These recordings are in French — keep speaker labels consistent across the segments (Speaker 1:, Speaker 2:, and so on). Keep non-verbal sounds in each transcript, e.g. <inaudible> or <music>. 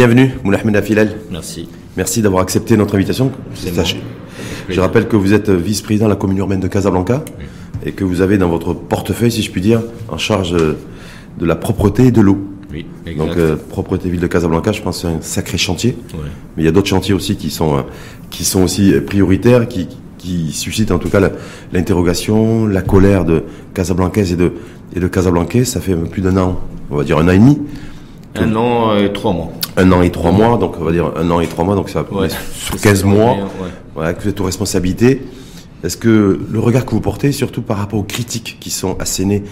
Speaker 1: Bienvenue, Moulahmed Afilal.
Speaker 2: Merci.
Speaker 1: Merci d'avoir accepté notre invitation. Sachez- Je rappelle que vous êtes vice-président de la commune urbaine de Casablanca et que vous avez dans votre portefeuille, si je puis dire, en charge euh, de la propreté et de l'eau.
Speaker 2: Oui, exact.
Speaker 1: Donc, euh, propreté ville de Casablanca, je pense que c'est un sacré chantier.
Speaker 2: Ouais.
Speaker 1: Mais il y a d'autres chantiers aussi qui sont, euh, qui sont aussi prioritaires, qui, qui suscitent en tout cas l'interrogation, la colère de Casablancaises et de, et de Casablancais. Ça fait plus d'un an, on va dire un an et demi,
Speaker 2: Un an et trois mois.
Speaker 1: un an et trois mois, donc on va dire un an et trois mois, donc ça
Speaker 2: Ouais.
Speaker 1: sur
Speaker 2: C'est
Speaker 1: 15
Speaker 2: ça,
Speaker 1: mois,
Speaker 2: ouais.
Speaker 1: voilà, que vous êtes aux responsabilités. Est-ce que le regard que vous portez, surtout par rapport aux critiques qui sont assénées,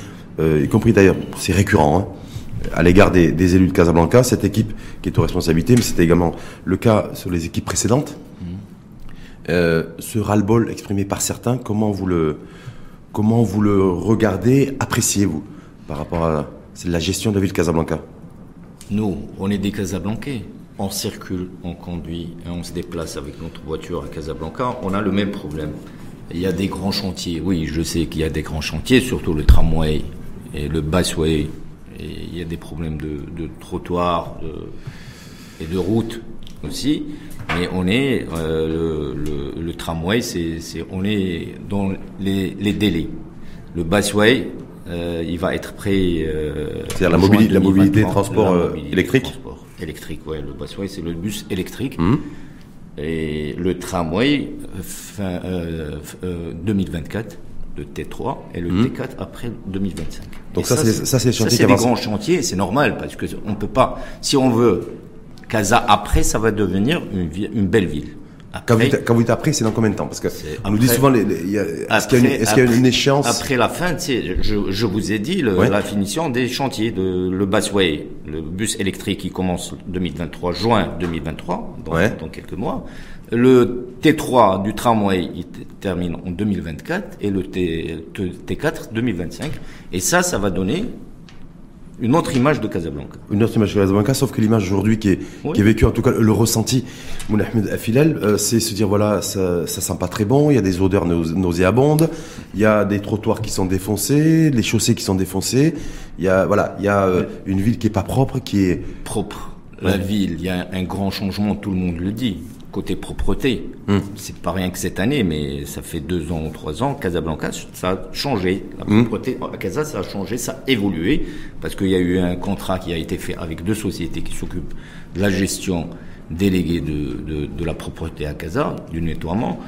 Speaker 1: euh, y compris d'ailleurs, c'est récurrent, hein, à l'égard des, des élus de Casablanca, cette équipe qui est aux responsabilités, mais c'était également le cas sur les équipes précédentes, euh, ce ras-le-bol exprimé par certains, comment vous le, comment vous le regardez, appréciez-vous par rapport à c'est la gestion de la ville de Casablanca?
Speaker 2: Nous, on est des Casablancais. On circule, on conduit et on se déplace avec notre voiture à Casablanca. On a le même problème. Il y a des grands chantiers. Oui, je sais qu'il y a des grands chantiers, surtout le tramway et le busway. Il y a des problèmes de, trottoirs de- et de routes aussi. Mais on est euh, le, tramway, c'est, c'est- on est dans les, les délais. Le busway, euh, il va être prêt. euh,
Speaker 1: C'est-à-dire la
Speaker 2: en
Speaker 1: mobili-
Speaker 2: juin
Speaker 1: la mobilité
Speaker 2: 2023.
Speaker 1: transport,
Speaker 2: La
Speaker 1: euh,
Speaker 2: mobilité
Speaker 1: électrique
Speaker 2: transport électrique, ouais. Le busway, c'est le bus électrique.
Speaker 1: Hum.
Speaker 2: Et le tramway, fin euh, f- euh, 2024, le T3, et le T4 après 2025.
Speaker 1: Hum. Donc
Speaker 2: Et
Speaker 1: ça, c'est- ça, c'est
Speaker 2: Ça,
Speaker 1: qui
Speaker 2: c'est des grands chantiers, c'est normal, parce que on peut pas, si on veut, Casa après, ça va devenir une belle ville.
Speaker 1: Quand vous, dites, quand vous dites après, c'est dans combien de temps? Parce que on nous dit souvent, est-ce qu'il y a, une, y a échéance
Speaker 2: Après la fin, tu sais, je, je vous ai dit le-
Speaker 1: Ouais.
Speaker 2: la finition des chantiers de le busway, le bus électrique qui commence 2023, juin 2023, dans,
Speaker 1: Ouais.
Speaker 2: dans quelques mois. Le T3 du tramway, il termine en 2024 et le T, T- T4 2025. Et ça, ça va donner une autre image de Casablanca.
Speaker 1: Une autre image de Casablanca, sauf que l'image aujourd'hui qui est,
Speaker 2: Oui.
Speaker 1: qui est vécue, en tout cas le ressenti, Moulahmed Afilal, euh, c'est se dire voilà, ça, ça sent pas très bon, il y a des odeurs nau- nauséabondes, il y a des trottoirs qui sont défoncés, les chaussées qui sont défoncées, il y a voilà, il y a euh, une ville qui est pas propre, qui est
Speaker 2: propre. La ville, il y a un grand changement, tout le monde le dit. Côté propreté,
Speaker 1: Hum.
Speaker 2: c'est pas rien que cette année, mais ça fait deux ans ou trois ans, Casablanca, ça a changé. La
Speaker 1: Hum.
Speaker 2: propreté à Casa, ça a changé, ça a évolué, parce qu'il y a eu un contrat qui a été fait avec deux sociétés qui s'occupent de la gestion déléguée de, de, de la propreté à Casa, du nettoiement,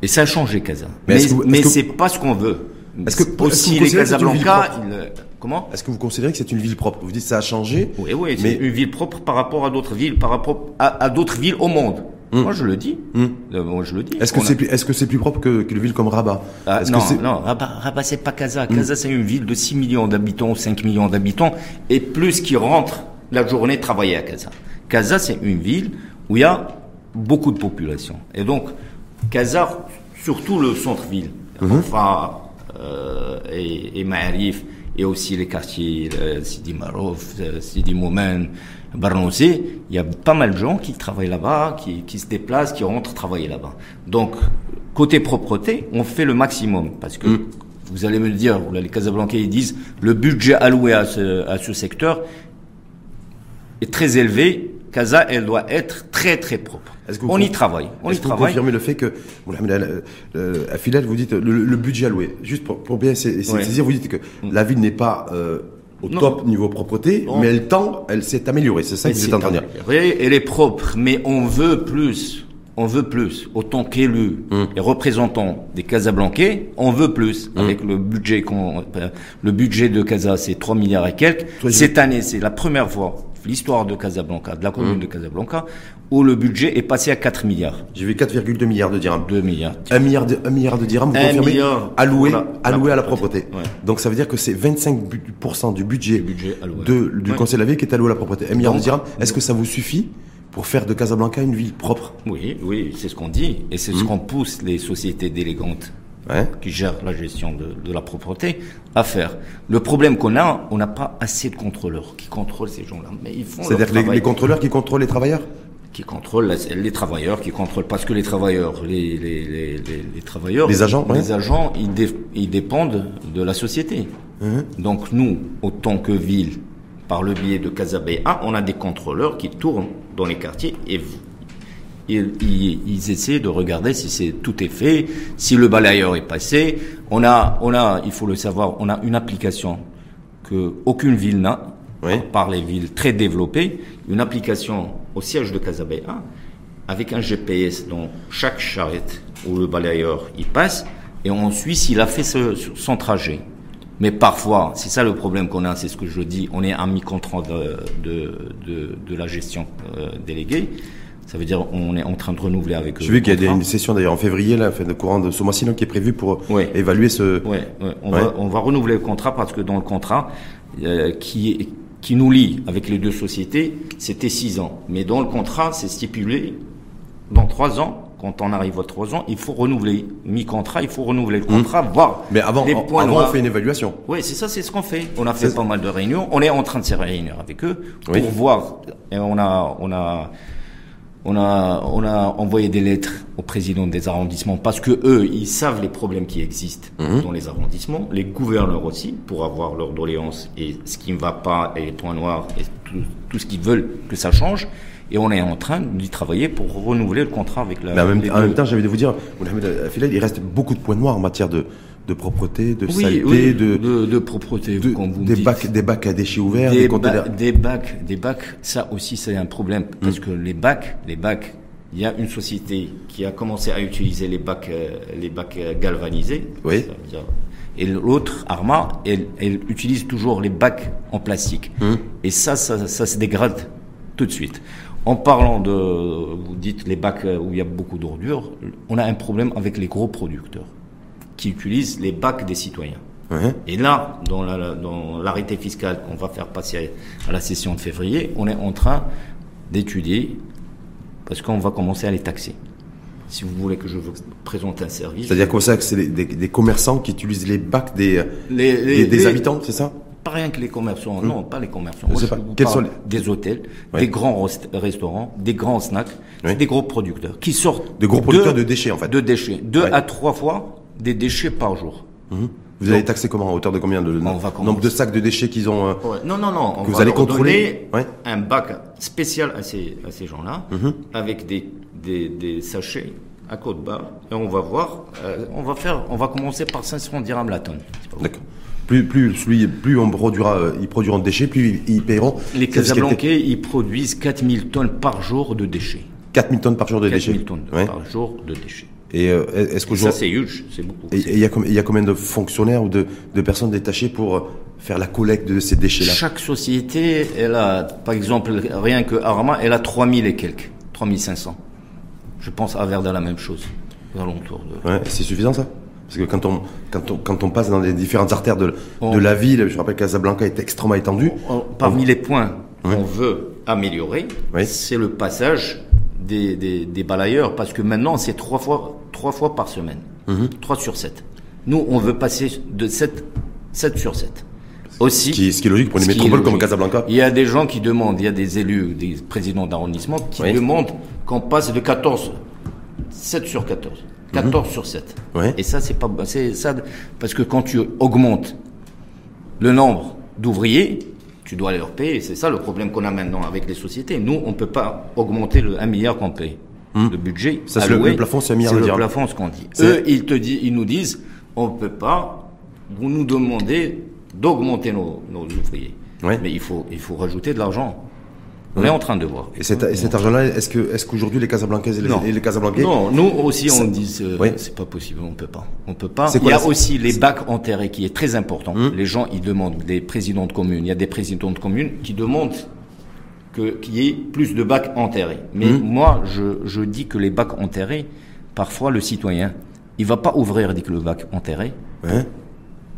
Speaker 2: et ça a changé Casa.
Speaker 1: Mais
Speaker 2: Mais,
Speaker 1: que
Speaker 2: mais
Speaker 1: que-
Speaker 2: c'est pas ce qu'on veut.
Speaker 1: Est-ce que- que
Speaker 2: aussi les
Speaker 1: considérez que c'est une ville
Speaker 2: Casablanca,
Speaker 1: propre
Speaker 2: ils- comment?
Speaker 1: Est-ce que vous considérez que c'est une ville propre? Vous dites ça a changé,
Speaker 2: oui, oui, c'est
Speaker 1: mais
Speaker 2: une ville propre par rapport à d'autres villes, par rapport à, à d'autres villes au monde. Moi, je le dis. Euh, moi, je le dis.
Speaker 1: est-ce que
Speaker 2: a-
Speaker 1: c'est plus, est-ce que c'est plus propre que qu'une ville comme Rabat?
Speaker 2: Ah, non,
Speaker 1: que c'est-
Speaker 2: non, Rabat, Rabat c'est pas Casa. Casa, c'est une ville de 6 millions d'habitants, 5 millions d'habitants, et plus qui rentrent la journée travailler à Casa. Casa, c'est une ville où il y a beaucoup de population. Et donc, Casa, surtout le centre-ville, Rafah, euh, et, et Ma'arif, et aussi les quartiers euh, Sidi Marouf, euh, Sidi Moumen, Barnosé, il y a pas mal de gens qui travaillent là-bas, qui, qui se déplacent, qui rentrent travailler là-bas. Donc, côté propreté, on fait le maximum parce que vous allez me le dire, les Casablancais ils disent le budget alloué à ce, à ce secteur est très élevé. Casa, elle doit être très très propre.
Speaker 1: Est-ce que vous
Speaker 2: On y travaille. On y
Speaker 1: Est-ce que vous confirmez le fait que, Al- euh, Afilal, vous dites le, le budget alloué, juste pour, pour bien
Speaker 2: Ouais.
Speaker 1: saisir, vous dites que la ville n'est pas euh, au
Speaker 2: Non.
Speaker 1: top niveau propreté,
Speaker 2: Non.
Speaker 1: mais elle tend, elle s'est améliorée, c'est ça que vous êtes en train de dire.
Speaker 2: Oui, elle est propre, mais on veut plus. On veut plus. Autant qu'élu
Speaker 1: Hum.
Speaker 2: et représentant des Casablancais, on veut plus.
Speaker 1: Hum.
Speaker 2: Avec le budget qu'on, euh, le budget de Casa, c'est 3 milliards et quelques. Cette année, c'est la première fois, l'histoire de Casablanca, de la commune
Speaker 1: Hum.
Speaker 2: de Casablanca, où le budget est passé à 4 milliards.
Speaker 1: J'ai vu 4,2 milliards de dirhams.
Speaker 2: 2 milliards.
Speaker 1: Un milliard de, un milliard de dirhams, vous confirmez,
Speaker 2: milliard
Speaker 1: alloué,
Speaker 2: la-
Speaker 1: alloué
Speaker 2: la
Speaker 1: à la
Speaker 2: propreté. Ouais.
Speaker 1: Donc ça veut dire que c'est 25% du budget,
Speaker 2: budget alloué.
Speaker 1: de, du
Speaker 2: Ouais.
Speaker 1: conseil de la ville qui est alloué à la propreté. Un milliard de dirhams. Est-ce que ça vous suffit pour faire de Casablanca une ville propre
Speaker 2: Oui, oui, c'est ce qu'on dit. Et c'est ce qu'on pousse les sociétés délégantes
Speaker 1: Ouais.
Speaker 2: qui gèrent la gestion de, de la propreté à faire. Le problème qu'on a, on n'a pas assez de contrôleurs qui contrôlent ces gens-là. Mais ils font
Speaker 1: C'est-à-dire les, les contrôleurs qui contrôlent les travailleurs
Speaker 2: qui contrôlent les travailleurs, qui contrôlent parce que les travailleurs, les, les, les, les, les travailleurs,
Speaker 1: Les agents,
Speaker 2: les
Speaker 1: ouais.
Speaker 2: agents, ils, dé- ils dépendent de la société.
Speaker 1: Hein
Speaker 2: Donc nous, autant que ville, par le biais de Casa BA, on a des contrôleurs qui tournent dans les quartiers et ils, ils, essaient de regarder si c'est tout est fait, si le balayeur est passé. On a, on a, il faut le savoir, on a une application que aucune ville n'a, par les villes très développées, une application au siège de Casabéa avec un GPS dans chaque charrette où le balayeur y passe et on suit s'il a fait son trajet. Mais parfois, c'est ça le problème qu'on a, c'est ce que je dis, on est un mi-contrat de, de, de, la gestion euh, déléguée. Ça veut dire on est en train de renouveler avec eux.
Speaker 1: J'ai vu qu'il y a une session d'ailleurs en février, là, fin de courant de ce mois-ci, qui est prévue pour évaluer ce.
Speaker 2: Oui, on, Va, on va renouveler le contrat parce que dans le contrat euh, qui qui nous lie avec les deux sociétés, c'était six ans. Mais dans le contrat, c'est stipulé dans trois ans quand on arrive à trois ans, il faut renouveler. Mi-contrat, il faut renouveler le mmh. contrat, voir
Speaker 1: Mais avant, les points avant on fait une évaluation.
Speaker 2: Oui, c'est ça, c'est ce qu'on fait. On a fait pas mal de réunions. On est en train de se réunir avec eux pour voir. Et on a, on a, on a, on a envoyé des lettres au président des arrondissements parce que eux, ils savent les problèmes qui existent mmh. dans les arrondissements, les gouverneurs aussi, pour avoir leur doléance et ce qui ne va pas et les points noirs et tout, tout ce qu'ils veulent que ça change. Et on est en train d'y travailler pour renouveler le contrat avec la.
Speaker 1: Mais en même, temps, j'avais de vous dire, il reste beaucoup de points noirs en matière de, de propreté, de saleté,
Speaker 2: de, de, de, propreté,
Speaker 1: de, vous des bacs, des bacs à déchets ouverts,
Speaker 2: des, des, des bacs, des bacs. Ça aussi, c'est un problème parce mm. que les bacs, les bacs, il y a une société qui a commencé à utiliser les bacs, euh, les bacs euh, galvanisés.
Speaker 1: Oui.
Speaker 2: Et l'autre, Arma, elle, elle, utilise toujours les bacs en plastique. Mm. Et ça, ça, ça se dégrade tout de suite. En parlant de, vous dites les bacs où il y a beaucoup d'ordures, on a un problème avec les gros producteurs qui utilisent les bacs des citoyens. Et là, dans l'arrêté fiscal qu'on va faire passer à la session de février, on est en train d'étudier parce qu'on va commencer à les taxer. Si vous voulez que je vous présente un service.
Speaker 1: C'est-à-dire quoi ça que c'est des, commerçants qui utilisent les bacs des, des habitants, c'est ça?
Speaker 2: Pas rien que les commerçants, non, pas les commerçants. Moi, je sont des hôtels, des grands restaurants, des grands snacks, des gros producteurs qui sortent.
Speaker 1: De gros producteurs de, déchets, en fait.
Speaker 2: De déchets. Deux à trois fois des déchets par jour.
Speaker 1: Mhm. Vous allez taxer comment À hauteur de combien de nombre de sacs de déchets qu'ils ont euh,
Speaker 2: Non, non, non. que vous allez contrôler un bac spécial à ces, à ces gens-là, mhm. avec des, des, des, sachets à côte bas, et on va voir. Euh, on va faire. On va commencer par 500 dirhams la tonne.
Speaker 1: D'accord plus, plus, plus on produira, euh, ils produiront de déchets, plus ils, paieront.
Speaker 2: Les Casablancais, ils produisent 4000 tonnes par jour de déchets.
Speaker 1: 4000 tonnes par jour de déchets
Speaker 2: 4000 tonnes par jour de déchets.
Speaker 1: Et euh, est-ce que
Speaker 2: ça c'est huge, c'est beaucoup. Et
Speaker 1: il y, a, y a combien de fonctionnaires ou de, de personnes détachées pour euh, faire la collecte de ces déchets-là?
Speaker 2: Chaque société, elle a, par exemple, rien que Arama, elle a 3000 et quelques, 3500. Je pense à Verdun la même chose, aux alentours
Speaker 1: de. Ouais, c'est suffisant ça? Parce que quand on, quand on, quand on passe dans les différentes artères de, de la ville, je rappelle que Casablanca est extrêmement étendue.
Speaker 2: parmi les points qu'on veut améliorer, c'est le passage des, des, des, balayeurs, parce que maintenant c'est trois fois, trois fois par semaine, mhm. trois sur sept. Nous, on veut passer de 7, 7 sur 7. Aussi,
Speaker 1: ce qui, ce qui est logique pour une métropole comme Casablanca.
Speaker 2: Il y a des gens qui demandent, il y a des élus, des présidents d'arrondissement qui demandent qu'on passe de 14, 7 sur 14. 14 mhm. sur 7. Et ça, c'est pas, c'est ça, parce que quand tu augmentes le nombre d'ouvriers, tu dois leur payer. C'est ça le problème qu'on a maintenant avec les sociétés. Nous, on peut pas augmenter le 1 milliard qu'on paye. Mhm. Le budget.
Speaker 1: Ça, c'est le, plafond, c'est un milliard.
Speaker 2: C'est le plafond, ce qu'on dit. Eux, ils te disent, ils nous disent, on peut pas, vous nous demandez d'augmenter nos, nos ouvriers. Mais il faut, il faut rajouter de l'argent. On est en train de voir.
Speaker 1: Et cet, argent-là, est-ce que, est-ce qu'aujourd'hui les Casablancaises et les, non. les Casablancais
Speaker 2: Non, nous aussi on dit euh, c'est pas possible, on peut pas, on peut pas. il y a aussi les bacs enterrés qui est très important. Hum. Les gens ils demandent, des présidents de communes, il y a des présidents de communes qui demandent que qu'il y ait plus de bacs enterrés. Mais hum. moi je, je dis que les bacs enterrés, parfois le citoyen, il va pas ouvrir dit que le bac enterré,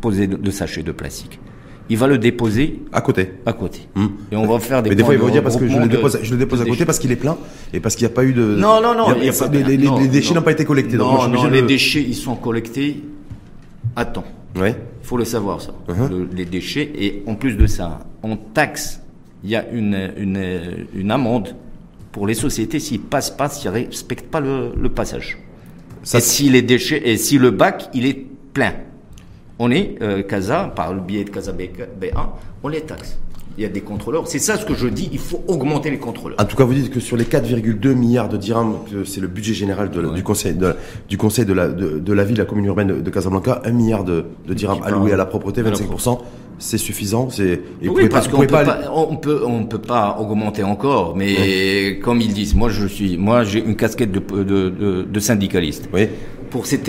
Speaker 2: poser de sachets de plastique il va le déposer
Speaker 1: à côté.
Speaker 2: À côté. Hmm. Et on va faire des.
Speaker 1: Mais des fois, il va dire parce que je le dépose, je le dépose à côté parce qu'il est plein et parce qu'il n'y a pas eu de.
Speaker 2: Non, non, non.
Speaker 1: les, déchets n'ont pas été collectés.
Speaker 2: Non, non, les déchets, ils sont collectés à temps.
Speaker 1: Ouais.
Speaker 2: Il faut le savoir ça. Uh-huh. les déchets et en plus de ça, on taxe. Il y a une une une amende pour les sociétés s'ils passent pas, s'ils respectent pas le, le passage. Ça, et si les déchets et si le bac il est plein on est, euh, Casa, par le biais de Casa B1, on les taxe. il y a des contrôleurs. C'est ça ce que je dis, il faut augmenter les contrôleurs.
Speaker 1: En tout cas, vous dites que sur les 4,2 milliards de dirhams, que c'est le budget général de, du conseil de, du conseil de la, de, de la ville, la commune urbaine de, Casablanca, 1 milliard de, de dirhams alloués à la propreté, 25%, c'est suffisant. C'est
Speaker 2: oui, parce qu'on peut pas, on peut on peut pas augmenter encore, mais comme ils disent, moi je suis, moi j'ai une casquette de, de, de, de syndicaliste.
Speaker 1: Oui.
Speaker 2: Pour ces,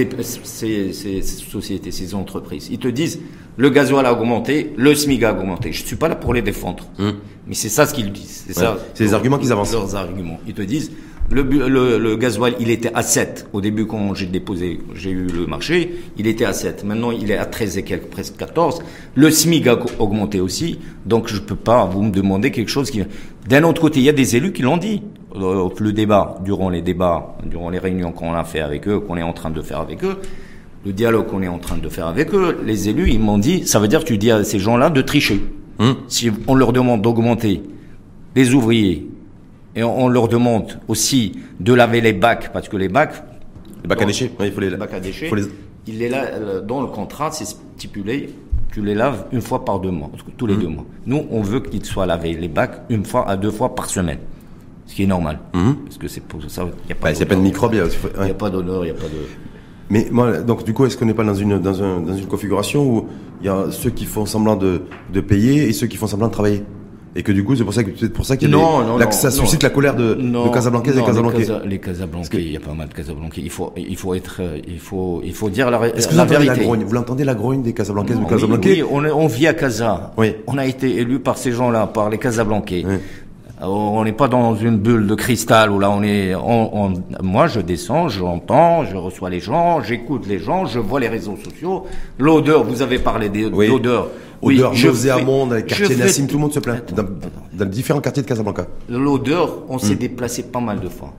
Speaker 2: ces, ces, sociétés, ces entreprises, ils te disent le gasoil a augmenté, le SMIC a augmenté. Je suis pas là pour les défendre,
Speaker 1: Hum.
Speaker 2: mais c'est ça ce qu'ils disent. C'est ça.
Speaker 1: C'est les arguments qu'ils avancent.
Speaker 2: Leurs arguments. Ils te disent le, le, le gasoil, il était à 7 au début quand j'ai déposé, j'ai eu le marché, il était à 7. Maintenant, il est à 13 et quelques, presque 14. Le SMIC a augmenté aussi, donc je peux pas vous me demander quelque chose qui. D'un autre côté, il y a des élus qui l'ont dit. Euh, Le débat, durant les débats, durant les réunions qu'on a fait avec eux, qu'on est en train de faire avec eux, le dialogue qu'on est en train de faire avec eux, les élus, ils m'ont dit, ça veut dire que tu dis à ces gens-là de tricher.
Speaker 1: Hum.
Speaker 2: Si on leur demande d'augmenter les ouvriers et on leur demande aussi de laver les bacs, parce que les bacs,
Speaker 1: Les bacs à déchets, ouais, il faut les,
Speaker 2: les bacs à déchets,
Speaker 1: faut les-
Speaker 2: il est là euh, dans le contrat, c'est stipulé, tu les laves une fois par deux mois, tous les deux mois. Nous, on veut qu'ils soient lavés les bacs une fois à deux fois par semaine, ce qui est normal, parce que c'est pour ça, il n'y a pas.
Speaker 1: Pas de
Speaker 2: d'odeur.
Speaker 1: microbes. il
Speaker 2: n'y a pas d'honneur, il n'y a pas de.
Speaker 1: Mais moi, donc du coup, est-ce qu'on n'est pas dans une dans un dans une configuration où il y a ceux qui font semblant de de payer et ceux qui font semblant de travailler? Et que du coup, c'est pour ça que c'est pour ça qu'il y a
Speaker 2: Non,
Speaker 1: des-
Speaker 2: non,
Speaker 1: ça suscite la colère de, de Casablancaises
Speaker 2: non,
Speaker 1: et Casablancais.
Speaker 2: Les, Casa- les Casablancais, il y a pas mal de Casablancais. Il faut, il faut être, euh, il faut, il faut dire la,
Speaker 1: Est-ce que vous
Speaker 2: la
Speaker 1: entendez la
Speaker 2: vérité.
Speaker 1: grogne? Vous l'entendez la grogne des Casablancaises ou
Speaker 2: Oui,
Speaker 1: Casablancais?
Speaker 2: oui, on, est- on vit à Casa.
Speaker 1: Oui.
Speaker 2: On a été élu par ces gens-là, par les Casablancais.
Speaker 1: Oui.
Speaker 2: Euh, On n'est pas dans une bulle de cristal où là on est. On, on- moi, je descends, j'entends, je reçois les gens, j'écoute les gens, je vois les réseaux sociaux. L'odeur, vous avez parlé des-
Speaker 1: Oui.
Speaker 2: d'odeur.
Speaker 1: Odeur, Hamon, dans les quartiers Nassim,
Speaker 2: tout-
Speaker 1: le monde se plaint. Dans, différents quartiers de Casablanca.
Speaker 2: L'odeur, on
Speaker 1: Hmm.
Speaker 2: s'est déplacé pas mal de fois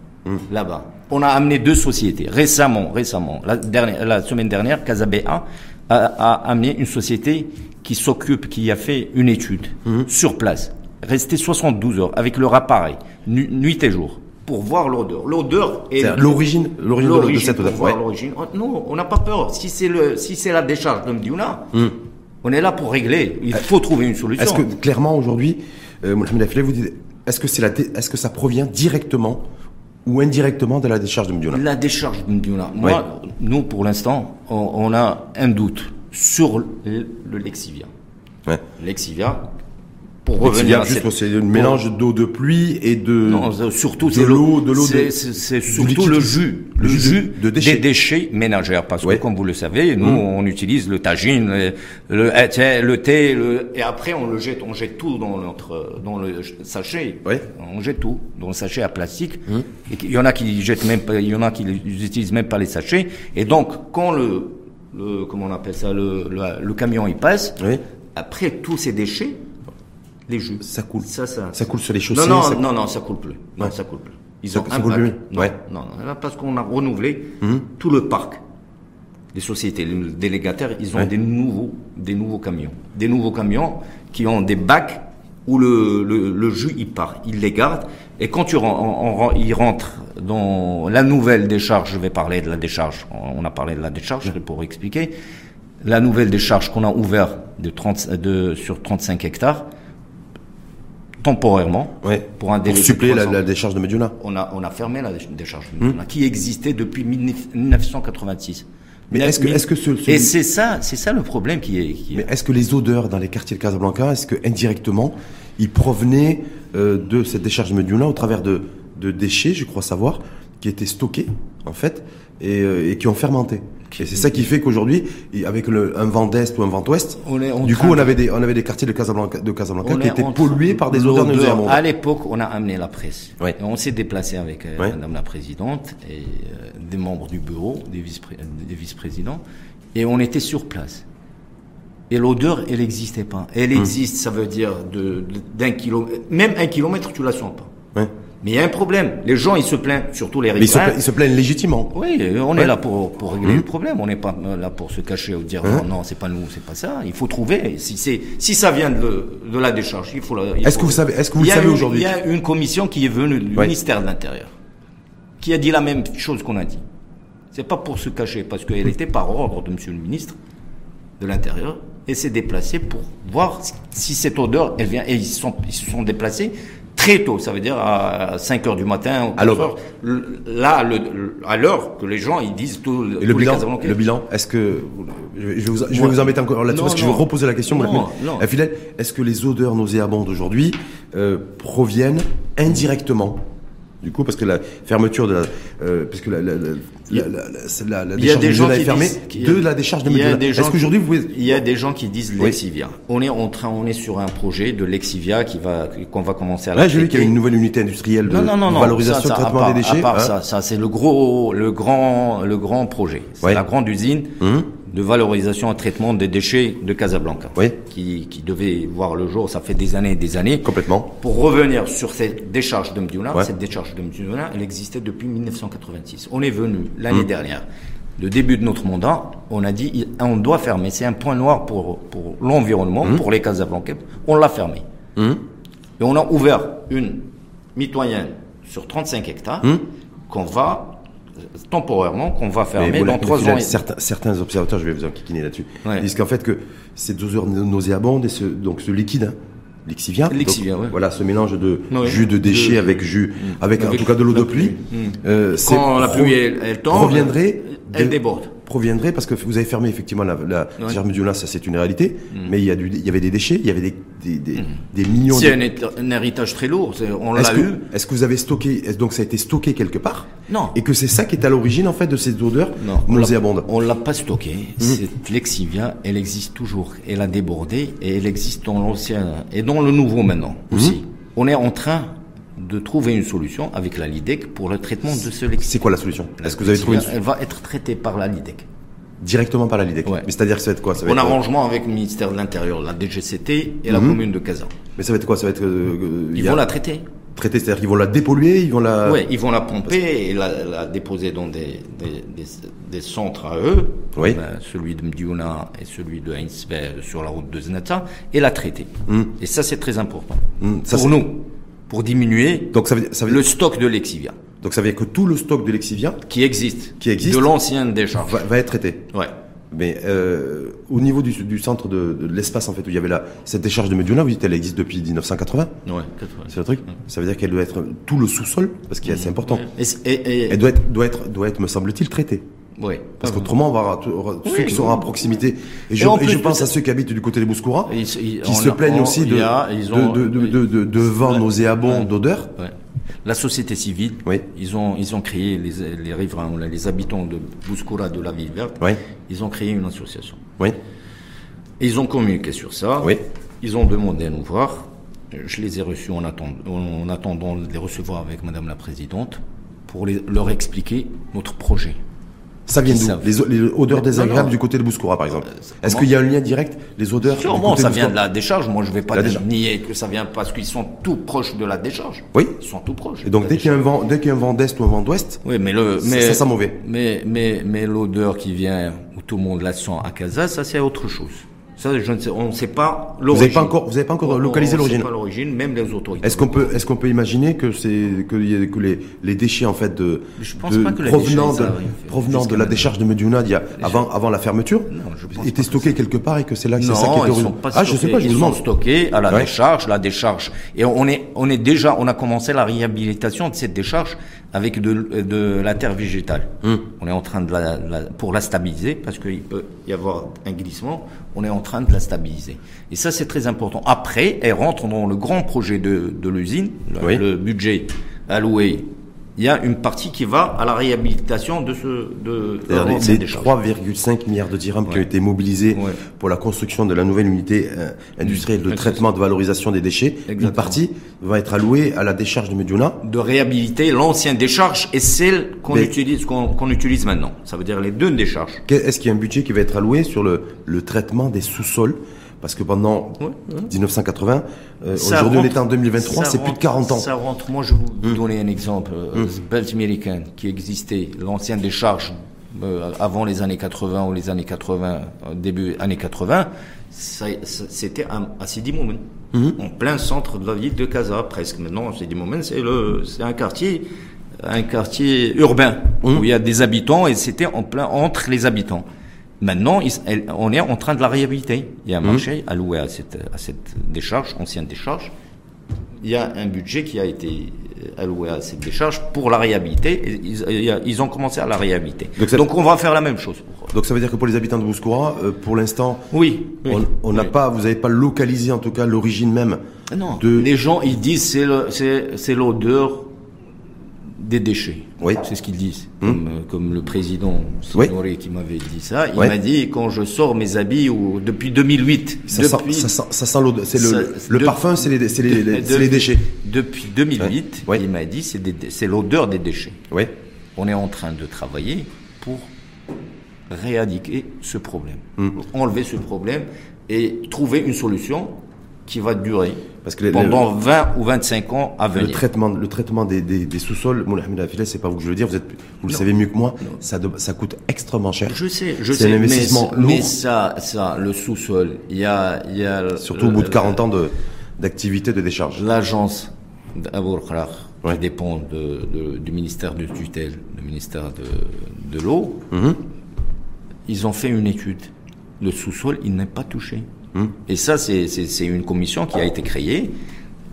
Speaker 2: là-bas. On a amené deux sociétés récemment, récemment. La, dernière, la semaine dernière, Casabéa a, a amené une société qui s'occupe, qui a fait une étude
Speaker 1: Hmm.
Speaker 2: sur place, resté 72 heures avec leur appareil, nu- nuit et jour, pour voir l'odeur. L'odeur est
Speaker 1: l'origine, l'origine de, cette odeur. Ouais.
Speaker 2: l'origine. Oh, Non, on n'a pas peur. Si c'est le, si c'est la décharge de Mdiouna,
Speaker 1: Hmm.
Speaker 2: On est là pour régler. Il faut trouver une solution.
Speaker 1: Est-ce que clairement aujourd'hui, euh, Mohamed vous dites, est-ce que c'est la, dé- est-ce que ça provient directement ou indirectement de la décharge de Mdiouna
Speaker 2: La décharge de Mdiouna. Moi, nous, pour l'instant, on, on a un doute sur le, le Lexivia.
Speaker 1: Ouais.
Speaker 2: Lexivia, pour
Speaker 1: Donc,
Speaker 2: revenir à
Speaker 1: juste,
Speaker 2: cette-
Speaker 1: c'est un mélange d'eau de pluie et de
Speaker 2: Non, surtout
Speaker 1: de
Speaker 2: c'est
Speaker 1: l'eau, de l'eau,
Speaker 2: c'est
Speaker 1: de-
Speaker 2: surtout le jus, le,
Speaker 1: Le jus de-
Speaker 2: jus
Speaker 1: de déchets.
Speaker 2: des déchets ménagères, parce
Speaker 1: Ouais.
Speaker 2: que comme vous le savez, nous on utilise le tagine, le, le, eh, le thé, le, et après on le jette, on jette tout dans notre dans le sachet,
Speaker 1: Ouais.
Speaker 2: on jette tout dans le sachet à plastique. Et il y en a qui jettent même il y en a qui n'utilisent même pas les sachets. Et donc quand le le comment on appelle ça, le le, le camion il passe,
Speaker 1: Oui.
Speaker 2: après tous ces déchets, les jus,
Speaker 1: Ça coule.
Speaker 2: ça ça
Speaker 1: Ça coule sur les chaussées.
Speaker 2: non, non,
Speaker 1: ça-
Speaker 2: non, non, ça coule plus. Non,
Speaker 1: Ouais.
Speaker 2: ça coule plus. Ils
Speaker 1: Ça-
Speaker 2: ont
Speaker 1: ça coule plus
Speaker 2: Non,
Speaker 1: Ouais.
Speaker 2: non, non, parce qu'on a renouvelé
Speaker 1: Mhm.
Speaker 2: tout le parc. Les sociétés, les délégataires, ils ont
Speaker 1: Ouais.
Speaker 2: des nouveaux, des nouveaux camions, des nouveaux camions qui ont des bacs où le, le, le jus il part, ils les gardent et quand tu on- on- ils rentrent dans la nouvelle décharge, je vais parler de la décharge. On on a parlé de la décharge pour expliquer la nouvelle décharge qu'on a ouverte de 30, de sur 35 hectares temporairement
Speaker 1: Ouais.
Speaker 2: pour un
Speaker 1: Pour
Speaker 2: délai
Speaker 1: suppléer la,
Speaker 2: 300.
Speaker 1: la décharge de Mediouna.
Speaker 2: On a, on a fermé la dé- décharge de
Speaker 1: Hmm.
Speaker 2: Mediouna, qui existait depuis 1986.
Speaker 1: Mais est-ce que- est-ce que ce-
Speaker 2: Et c'est ça, c'est ça le problème qui est. qui est-
Speaker 1: Mais est-ce que les odeurs dans les quartiers de Casablanca, est-ce que indirectement, ils provenaient euh, de cette décharge de Mediouna au travers de, de déchets, je crois savoir, qui étaient stockés en fait et, euh, et qui ont fermenté? Et c'est ça qui fait qu'aujourd'hui, avec le, un vent d'est ou un vent ouest,
Speaker 2: On est en
Speaker 1: du coup, on avait des, on avait des quartiers de Casablanca, de Casablanca
Speaker 2: on
Speaker 1: qui étaient
Speaker 2: en-
Speaker 1: pollués par des odeurs nauséabondes.
Speaker 2: À l'époque, on a amené la presse.
Speaker 1: Oui.
Speaker 2: Et on s'est déplacé avec euh,
Speaker 1: Oui.
Speaker 2: Madame la Présidente et euh, des membres du bureau, des vice-pré- des vice-présidents, et on était sur place. Et l'odeur, elle n'existait pas. Elle
Speaker 1: Hum.
Speaker 2: existe, ça veut dire d'un kilomètre, même un kilomètre, tu la sens pas.
Speaker 1: Ouais.
Speaker 2: Mais il y a un problème. Les gens, ils se plaignent, surtout les
Speaker 1: Mais ils se,
Speaker 2: riverains.
Speaker 1: pla- ils se plaignent légitimement.
Speaker 2: Oui, on
Speaker 1: Ouais.
Speaker 2: Est là pour, pour régler le problème. On n'est pas là pour se cacher ou dire non, non, c'est pas nous, c'est pas ça. Il faut trouver. Si c'est, si ça vient de, de la décharge, il faut.
Speaker 1: Est-ce
Speaker 2: faut-
Speaker 1: que vous savez- est-ce que vous le savez aujourd'hui?
Speaker 2: Il y a une commission qui est venue du
Speaker 1: Ouais.
Speaker 2: ministère de l'Intérieur, qui a dit la même chose qu'on a dit. C'est pas pour se cacher, parce qu'elle était par ordre de Monsieur le ministre de l'Intérieur. et s'est déplacé pour voir si cette odeur, elle vient. Et ils, sont, ils se sont déplacés très tôt, ça veut dire à 5 heures du matin. Ou
Speaker 1: Alors,
Speaker 2: là, le, à l'heure que les gens ils disent tout.
Speaker 1: Et le bilan, le bilan, est-ce que je vais vous, je vais vous embêter encore là-dessus parce que je vais reposer la question.
Speaker 2: Non, non.
Speaker 1: est-ce que les odeurs nauséabondes aujourd'hui euh, proviennent indirectement du coup, parce que la fermeture de la, euh, parce que la, la, la, la, la décharge de est fermée de la décharge de.
Speaker 2: Est-ce qu'aujourd'hui vous. Il y a des gens qui disent Lexivia. On est en train, on est sur un projet de Lexivia qui va, qu'on va commencer à.
Speaker 1: Là, j'ai vu qu'il y a une nouvelle unité industrielle de valorisation de traitement des déchets.
Speaker 2: À part hein ça, ça c'est le gros, le grand, le grand projet. C'est la grande usine. De valorisation et traitement des déchets de Casablanca,
Speaker 1: Oui.
Speaker 2: qui, qui devait voir le jour, ça fait des années et des années.
Speaker 1: Complètement.
Speaker 2: Pour revenir sur cette décharge de Mdiouna,
Speaker 1: Ouais.
Speaker 2: cette décharge de elle existait depuis 1986. On est venu l'année
Speaker 1: Mmh.
Speaker 2: dernière, le début de notre mandat, on a dit on doit fermer. C'est un point noir pour, pour l'environnement,
Speaker 1: Mmh.
Speaker 2: pour les Casablancais. On l'a fermé.
Speaker 1: Hum.
Speaker 2: Et on a ouvert une mitoyenne sur 35 hectares qu'on va temporairement qu'on va
Speaker 1: Mais
Speaker 2: fermer
Speaker 1: voilà,
Speaker 2: dans
Speaker 1: mais
Speaker 2: trois ans. et-
Speaker 1: Certains, certains observateurs, je vais vous enquiquiner là-dessus,
Speaker 2: Ouais.
Speaker 1: disent qu'en fait que ces odeurs nauséabondes et ce, donc ce liquide, hein, donc,
Speaker 2: ouais.
Speaker 1: voilà, ce mélange de
Speaker 2: Ouais.
Speaker 1: jus de déchets
Speaker 2: De-
Speaker 1: avec jus, avec, en tout cas de l'eau de pluie.
Speaker 2: Mm.
Speaker 1: euh,
Speaker 2: Quand la pluie elle, elle tombe,
Speaker 1: proviendrait
Speaker 2: elle
Speaker 1: de-
Speaker 2: déborde.
Speaker 1: Proviendrait parce que vous avez fermé effectivement la, la
Speaker 2: Ouais.
Speaker 1: Germe Mediola, ça c'est une réalité, mais il y a du, il y avait des déchets, il y avait des, des, des,
Speaker 2: Mm.
Speaker 1: des millions
Speaker 2: C'est
Speaker 1: de...
Speaker 2: un, héritage très lourd. On l'a eu.
Speaker 1: est-ce que vous avez stocké, donc ça a été stocké quelque part
Speaker 2: Non.
Speaker 1: Et que c'est ça qui est à l'origine en fait de ces odeurs
Speaker 2: Non,
Speaker 1: nauséabondes
Speaker 2: On l'a pas stocké. Cette Lexivia, elle existe toujours. Elle a débordé et elle existe dans l'ancien et dans le nouveau maintenant aussi. On est en train de trouver une solution avec la LIDEC pour le traitement de ce Lexivia.
Speaker 1: C'est quoi la solution Est-ce que vous avez trouvé une
Speaker 2: Elle va être traitée par la LIDEC.
Speaker 1: directement par la LIDEC
Speaker 2: Ouais.
Speaker 1: Mais c'est-à-dire que ça va être quoi? Ça va
Speaker 2: En
Speaker 1: être,
Speaker 2: arrangement avec le ministère de l'Intérieur, la DGCT et la commune de Kazan.
Speaker 1: Mais ça va être quoi? Ça va être euh, euh, il
Speaker 2: Ils
Speaker 1: a-
Speaker 2: vont la traiter.
Speaker 1: traiter, c'est-à-dire qu'ils vont la dépolluer, ils vont la.
Speaker 2: Oui, ils vont la pomper et la, la déposer dans des, des, des, des centres à eux,
Speaker 1: Oui.
Speaker 2: Ben, celui de Mdiouna et celui de Heinsberg sur la route de Znata, et la traiter.
Speaker 1: Hmm.
Speaker 2: Et ça, c'est très important.
Speaker 1: Ça,
Speaker 2: pour nous, pour diminuer
Speaker 1: Donc ça veut, ça veut
Speaker 2: le stock de Lexivia,
Speaker 1: donc ça veut dire que tout le stock de Lexivia
Speaker 2: qui existe,
Speaker 1: Qui existe.
Speaker 2: de l'ancienne décharge.
Speaker 1: va, va être traité.
Speaker 2: Ouais.
Speaker 1: Mais euh, au niveau du, du centre de, de l'espace en fait où il y avait la cette décharge de Mediola, vous dites elle existe depuis 1980.
Speaker 2: Ouais,
Speaker 1: C'est le truc. Ça veut dire qu'elle doit être tout le sous-sol parce que c'est important.
Speaker 2: Et, c'est- et, et-
Speaker 1: Elle doit être doit être doit être me semble-t-il traitée.
Speaker 2: Ouais.
Speaker 1: Parce qu'autrement, on va avoir, ceux qui seront à proximité. Et je,
Speaker 2: Et en
Speaker 1: et je
Speaker 2: plus,
Speaker 1: pense à ceux qui habitent du côté des Bouscoura, qui se plaignent
Speaker 2: on-
Speaker 1: aussi de,
Speaker 2: a- ont-
Speaker 1: de, de, de, de, de.
Speaker 2: Ouais. La société civile,
Speaker 1: Oui.
Speaker 2: ils ont ils ont créé les, les riverains, les habitants de Bouskoura de la ville verte.
Speaker 1: Oui,
Speaker 2: Ils ont créé une association.
Speaker 1: oui,
Speaker 2: Et ils ont communiqué sur ça.
Speaker 1: oui.
Speaker 2: Ils ont demandé à nous voir. Je les ai reçus en, attend- en attendant de les recevoir avec Madame la Présidente pour les- leur expliquer notre projet.
Speaker 1: Ça vient d'où les, les odeurs désagréables
Speaker 2: non.
Speaker 1: du côté de Bouscoura, par exemple.
Speaker 2: ça
Speaker 1: Est-ce qu'il y a un lien direct Les odeurs
Speaker 2: Sûrement, ça vient de la décharge. Moi, je vais pas nier que ça vient parce qu'ils sont tout proches de la décharge.
Speaker 1: Oui.
Speaker 2: Ils sont tout proches.
Speaker 1: Et donc, dès qu'il y a un vent, dès qu'il y a un vent d'est ou un vent d'ouest,
Speaker 2: Oui, mais le,
Speaker 1: Ça-
Speaker 2: mais,
Speaker 1: ça sent mauvais.
Speaker 2: Mais, mais, mais l'odeur qui vient, où tout le monde la sent à Casa, ça c'est autre chose. Ça, je ne sais, on ne sait pas
Speaker 1: vous
Speaker 2: l'origine.
Speaker 1: n'avez pas encore, vous avez pas encore
Speaker 2: On-
Speaker 1: localisé
Speaker 2: on
Speaker 1: l'origine.
Speaker 2: sait pas l'origine, même les autorités.
Speaker 1: Est-ce qu'on peut, est-ce qu'on peut imaginer que c'est que, y a- que les, les déchets en fait de,
Speaker 2: Je pense
Speaker 1: de-
Speaker 2: pas que les
Speaker 1: provenant
Speaker 2: déchets,
Speaker 1: de provenant de la décharge de Mediouna d'il y a- avant avant la fermeture
Speaker 2: Non, je pense
Speaker 1: étaient stockés quelque part et que c'est là que c'est ça qui est
Speaker 2: ils
Speaker 1: origine.
Speaker 2: sont pas
Speaker 1: Ah, je sais pas, je
Speaker 2: ils
Speaker 1: vous
Speaker 2: sont stockés à la
Speaker 1: Ouais.
Speaker 2: décharge, la décharge. Et on est, on est déjà, on a commencé la réhabilitation de cette décharge avec de, de la terre végétale.
Speaker 1: Hum.
Speaker 2: On est en train de la, la- pour la stabiliser parce qu'il peut y avoir un glissement. On est en train de la stabiliser. Et ça, c'est très important. Après, elle rentre dans le grand projet de, de l'usine,
Speaker 1: Oui.
Speaker 2: le budget alloué. Il y a une partie qui va à la réhabilitation de ce, de, de décharge.
Speaker 1: 3,5 milliards de dirhams qui ont été mobilisés
Speaker 2: Ouais.
Speaker 1: pour la construction de la nouvelle unité euh, industrielle de traitement de valorisation des déchets, une partie va être allouée à la décharge de Mediouna.
Speaker 2: de réhabiliter l'ancienne décharge et celle qu'on utilise qu'on utilise maintenant. Ça veut dire les deux décharges.
Speaker 1: Est-ce qu'il y a un budget qui va être alloué sur le, le traitement des sous-sols Parce que pendant
Speaker 2: Ouais, ouais.
Speaker 1: 1980, euh, aujourd'hui on est en 2023,
Speaker 2: ça
Speaker 1: c'est plus de
Speaker 2: rentre-
Speaker 1: 40 ans.
Speaker 2: Ça rentre. Moi, je vais vous donner un exemple. Euh, Belt American, qui existait, l'ancienne décharge euh, avant les années 80 ou les années 80, euh, début années 80, ça- ça- c'était à, Sidi Moumen, en plein centre de la ville de Casa, presque. Maintenant, Sidi Moumen, c'est le, c'est un quartier, un quartier urbain où il y a des habitants et c'était en plein entre les habitants. Maintenant, il- on est en train de la réhabiliter. Il y a un
Speaker 1: Mhm.
Speaker 2: marché alloué à cette, à cette décharge, ancienne décharge. Il y a un budget qui a été euh, alloué à cette décharge pour la réhabiliter. Et Ils, ont commencé à la réhabiliter.
Speaker 1: Donc
Speaker 2: on va faire la même chose. Pour...
Speaker 1: Donc ça veut dire que pour les habitants de Bouskoura, euh, pour l'instant,
Speaker 2: Oui. oui,
Speaker 1: on n'a
Speaker 2: oui.
Speaker 1: pas, vous n'avez pas localisé en tout cas l'origine même
Speaker 2: Non,
Speaker 1: de.
Speaker 2: les gens, ils disent c'est l'odeur des déchets.
Speaker 1: Oui.
Speaker 2: C'est ce qu'ils disent. Comme, euh, comme le président
Speaker 1: Oui.
Speaker 2: Signoret qui m'avait dit ça. Il
Speaker 1: Oui.
Speaker 2: m'a dit quand je sors mes habits ou depuis 2008.
Speaker 1: Ça,
Speaker 2: depuis,
Speaker 1: sent, ça, sent, ça sent. C'est le, le
Speaker 2: de-
Speaker 1: parfum, c'est les, les, les-
Speaker 2: de-
Speaker 1: les déchets.
Speaker 2: Depuis 2008,
Speaker 1: Oui.
Speaker 2: il m'a dit c'est l'odeur des déchets.
Speaker 1: Oui.
Speaker 2: On est en train de travailler pour réadiquer ce problème, pour enlever ce problème et trouver une solution qui va durer
Speaker 1: Parce que les-
Speaker 2: pendant 20 ou 25 ans à
Speaker 1: Le
Speaker 2: venir.
Speaker 1: traitement, le traitement des, des, des sous-sols, Moulahmed Afileh, c'est pas vous que je veux dire, vous êtes, vous le savez mieux que moi, ça, de- ça coûte extrêmement cher.
Speaker 2: Je sais, je
Speaker 1: C'est
Speaker 2: sais,
Speaker 1: un investissement
Speaker 2: mais, mais
Speaker 1: lourd.
Speaker 2: ça, ça, le sous-sol, il y a, il y a
Speaker 1: Surtout au bout de 40 ans de, d'activité de décharge.
Speaker 2: l'agence d'Abour
Speaker 1: Ouais.
Speaker 2: qui dépend de, de- du ministère de tutelle, du ministère de, de l'eau,
Speaker 1: Mhm.
Speaker 2: ils ont fait une étude. Le sous-sol, il n'est pas touché.
Speaker 1: Mhm.
Speaker 2: Et ça, c'est, une commission qui a été créée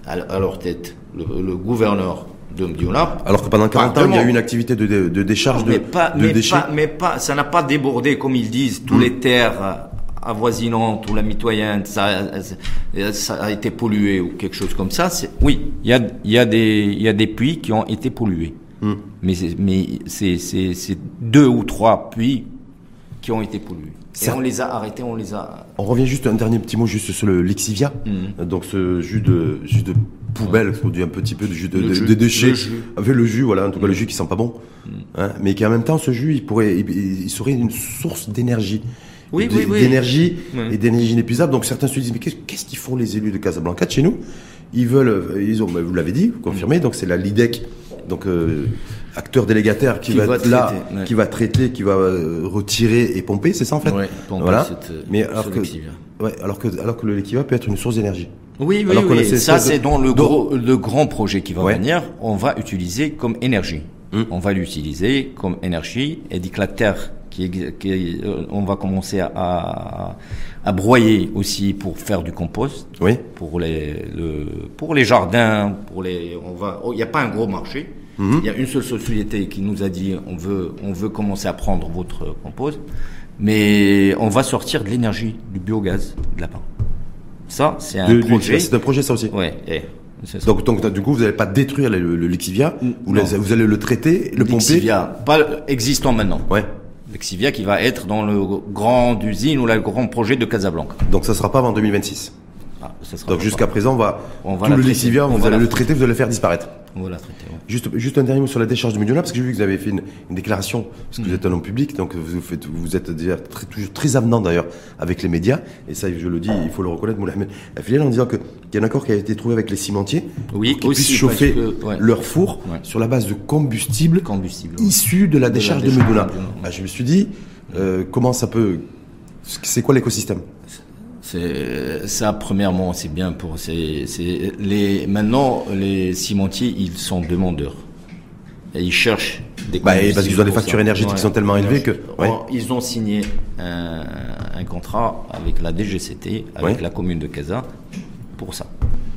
Speaker 2: à, à leur tête. Le, le gouverneur de Mdiouna.
Speaker 1: Alors que pendant 40 ans, il y a eu une activité de, décharge de,
Speaker 2: pas,
Speaker 1: de
Speaker 2: mais
Speaker 1: déchets.
Speaker 2: pas, mais pas, ça n'a pas débordé comme ils disent. Tous les terres avoisinantes ou la mitoyenne, ça, ça a été pollué ou quelque chose comme ça. Oui, il y a, il y a des, il y a des puits qui ont été pollués.
Speaker 1: Hmm.
Speaker 2: Mais c'est deux ou trois puits qui ont été pollués. Et on les a arrêtés, on les a.
Speaker 1: On revient juste un dernier petit mot juste sur le Lexivia.
Speaker 2: Mhm.
Speaker 1: Donc ce jus de jus de poubelle, produit un petit peu de jus de,
Speaker 2: Le
Speaker 1: de-
Speaker 2: jus,
Speaker 1: de déchets, avec le jus, voilà, en tout cas le jus qui sent pas bon, hein, mais qui en même temps ce jus, il pourrait, il, il serait une source d'énergie.
Speaker 2: Oui, oui, oui.
Speaker 1: D'énergie et d'énergie inépuisable. Donc certains se disent mais qu'est-ce qu'ils font les élus de Casablanca de chez nous? Ils veulent, ils ont, bah, vous l'avez dit, vous confirmez. Donc c'est la Lidec, donc euh, acteur délégataire qui,
Speaker 2: Qui
Speaker 1: va,
Speaker 2: va
Speaker 1: être là,
Speaker 2: traiter, ouais.
Speaker 1: qui va traiter, qui va euh, retirer et pomper, c'est ça en fait.
Speaker 2: Ouais, pomper
Speaker 1: voilà.
Speaker 2: cette, euh,
Speaker 1: mais alors que, ouais, alors que, alors que le Lexivia peut être une source d'énergie.
Speaker 2: Oui, oui,
Speaker 1: Alors
Speaker 2: oui. Ça, c'est dans le gros, le grand projet qui va venir. On va utiliser comme énergie.
Speaker 1: Hum.
Speaker 2: On va l'utiliser comme énergie et dit que la terre qui, qui euh, on va commencer à, à, à broyer aussi pour faire du compost.
Speaker 1: Oui.
Speaker 2: Pour les, le, pour les jardins, pour les, on va, oh, il n'y a pas un gros marché.
Speaker 1: Mhm.
Speaker 2: Il y a une seule société qui nous a dit, on veut, on veut commencer à prendre votre compost, mais on va sortir de l'énergie, du biogaz de là-bas. Ça, c'est un
Speaker 1: De-
Speaker 2: projet.
Speaker 1: C'est un projet ça aussi.
Speaker 2: Ouais.
Speaker 1: Donc, donc du coup, vous n'allez pas détruire le, le Lexivia, vous,
Speaker 2: Non.
Speaker 1: les- vous allez le traiter, le pomper.
Speaker 2: Lexivia, pas existant maintenant.
Speaker 1: Ouais.
Speaker 2: Lexivia qui va être dans le grand usine ou le grand projet de Casablanca.
Speaker 1: Donc ça sera pas avant 2026.
Speaker 2: Ah, ça sera
Speaker 1: Donc jusqu'à présent, on va,
Speaker 2: On va
Speaker 1: tout
Speaker 2: la
Speaker 1: le vous allez
Speaker 2: la
Speaker 1: le
Speaker 2: traiter.
Speaker 1: vous allez le faire disparaître.
Speaker 2: On va la traiter. ouais.
Speaker 1: Juste, juste un dernier mot sur la décharge de Mediola, parce que j'ai vu que vous avez fait une, une déclaration, parce que
Speaker 2: Mm.
Speaker 1: vous êtes un homme public, donc vous, faites, vous êtes déjà très, toujours très avenant d'ailleurs avec les médias, et ça je le dis, il faut le reconnaître, Moulahmed Afilel, en disant qu'il y a un accord qui a été trouvé avec les cimentiers,
Speaker 2: Oui,
Speaker 1: pour qu'ils puissent chauffer
Speaker 2: parce que, ouais.
Speaker 1: leur four
Speaker 2: Ouais.
Speaker 1: sur la base de combustible issu de la
Speaker 2: la
Speaker 1: décharge de,
Speaker 2: décharge
Speaker 1: Mediola.
Speaker 2: de Mediola.
Speaker 1: Bah, je me suis dit, euh, comment ça peut... C'est quoi l'écosystème?
Speaker 2: C'est ça premièrement, c'est bien pour c'est c'est les maintenant les cimentiers ils sont demandeurs et ils cherchent des
Speaker 1: Bah, parce qu'ils ont des factures énergétiques qui sont tellement élevées que- ouais.
Speaker 2: Or, ils ont signé un, un contrat avec la DGCT avec
Speaker 1: Ouais.
Speaker 2: la commune de Casa pour ça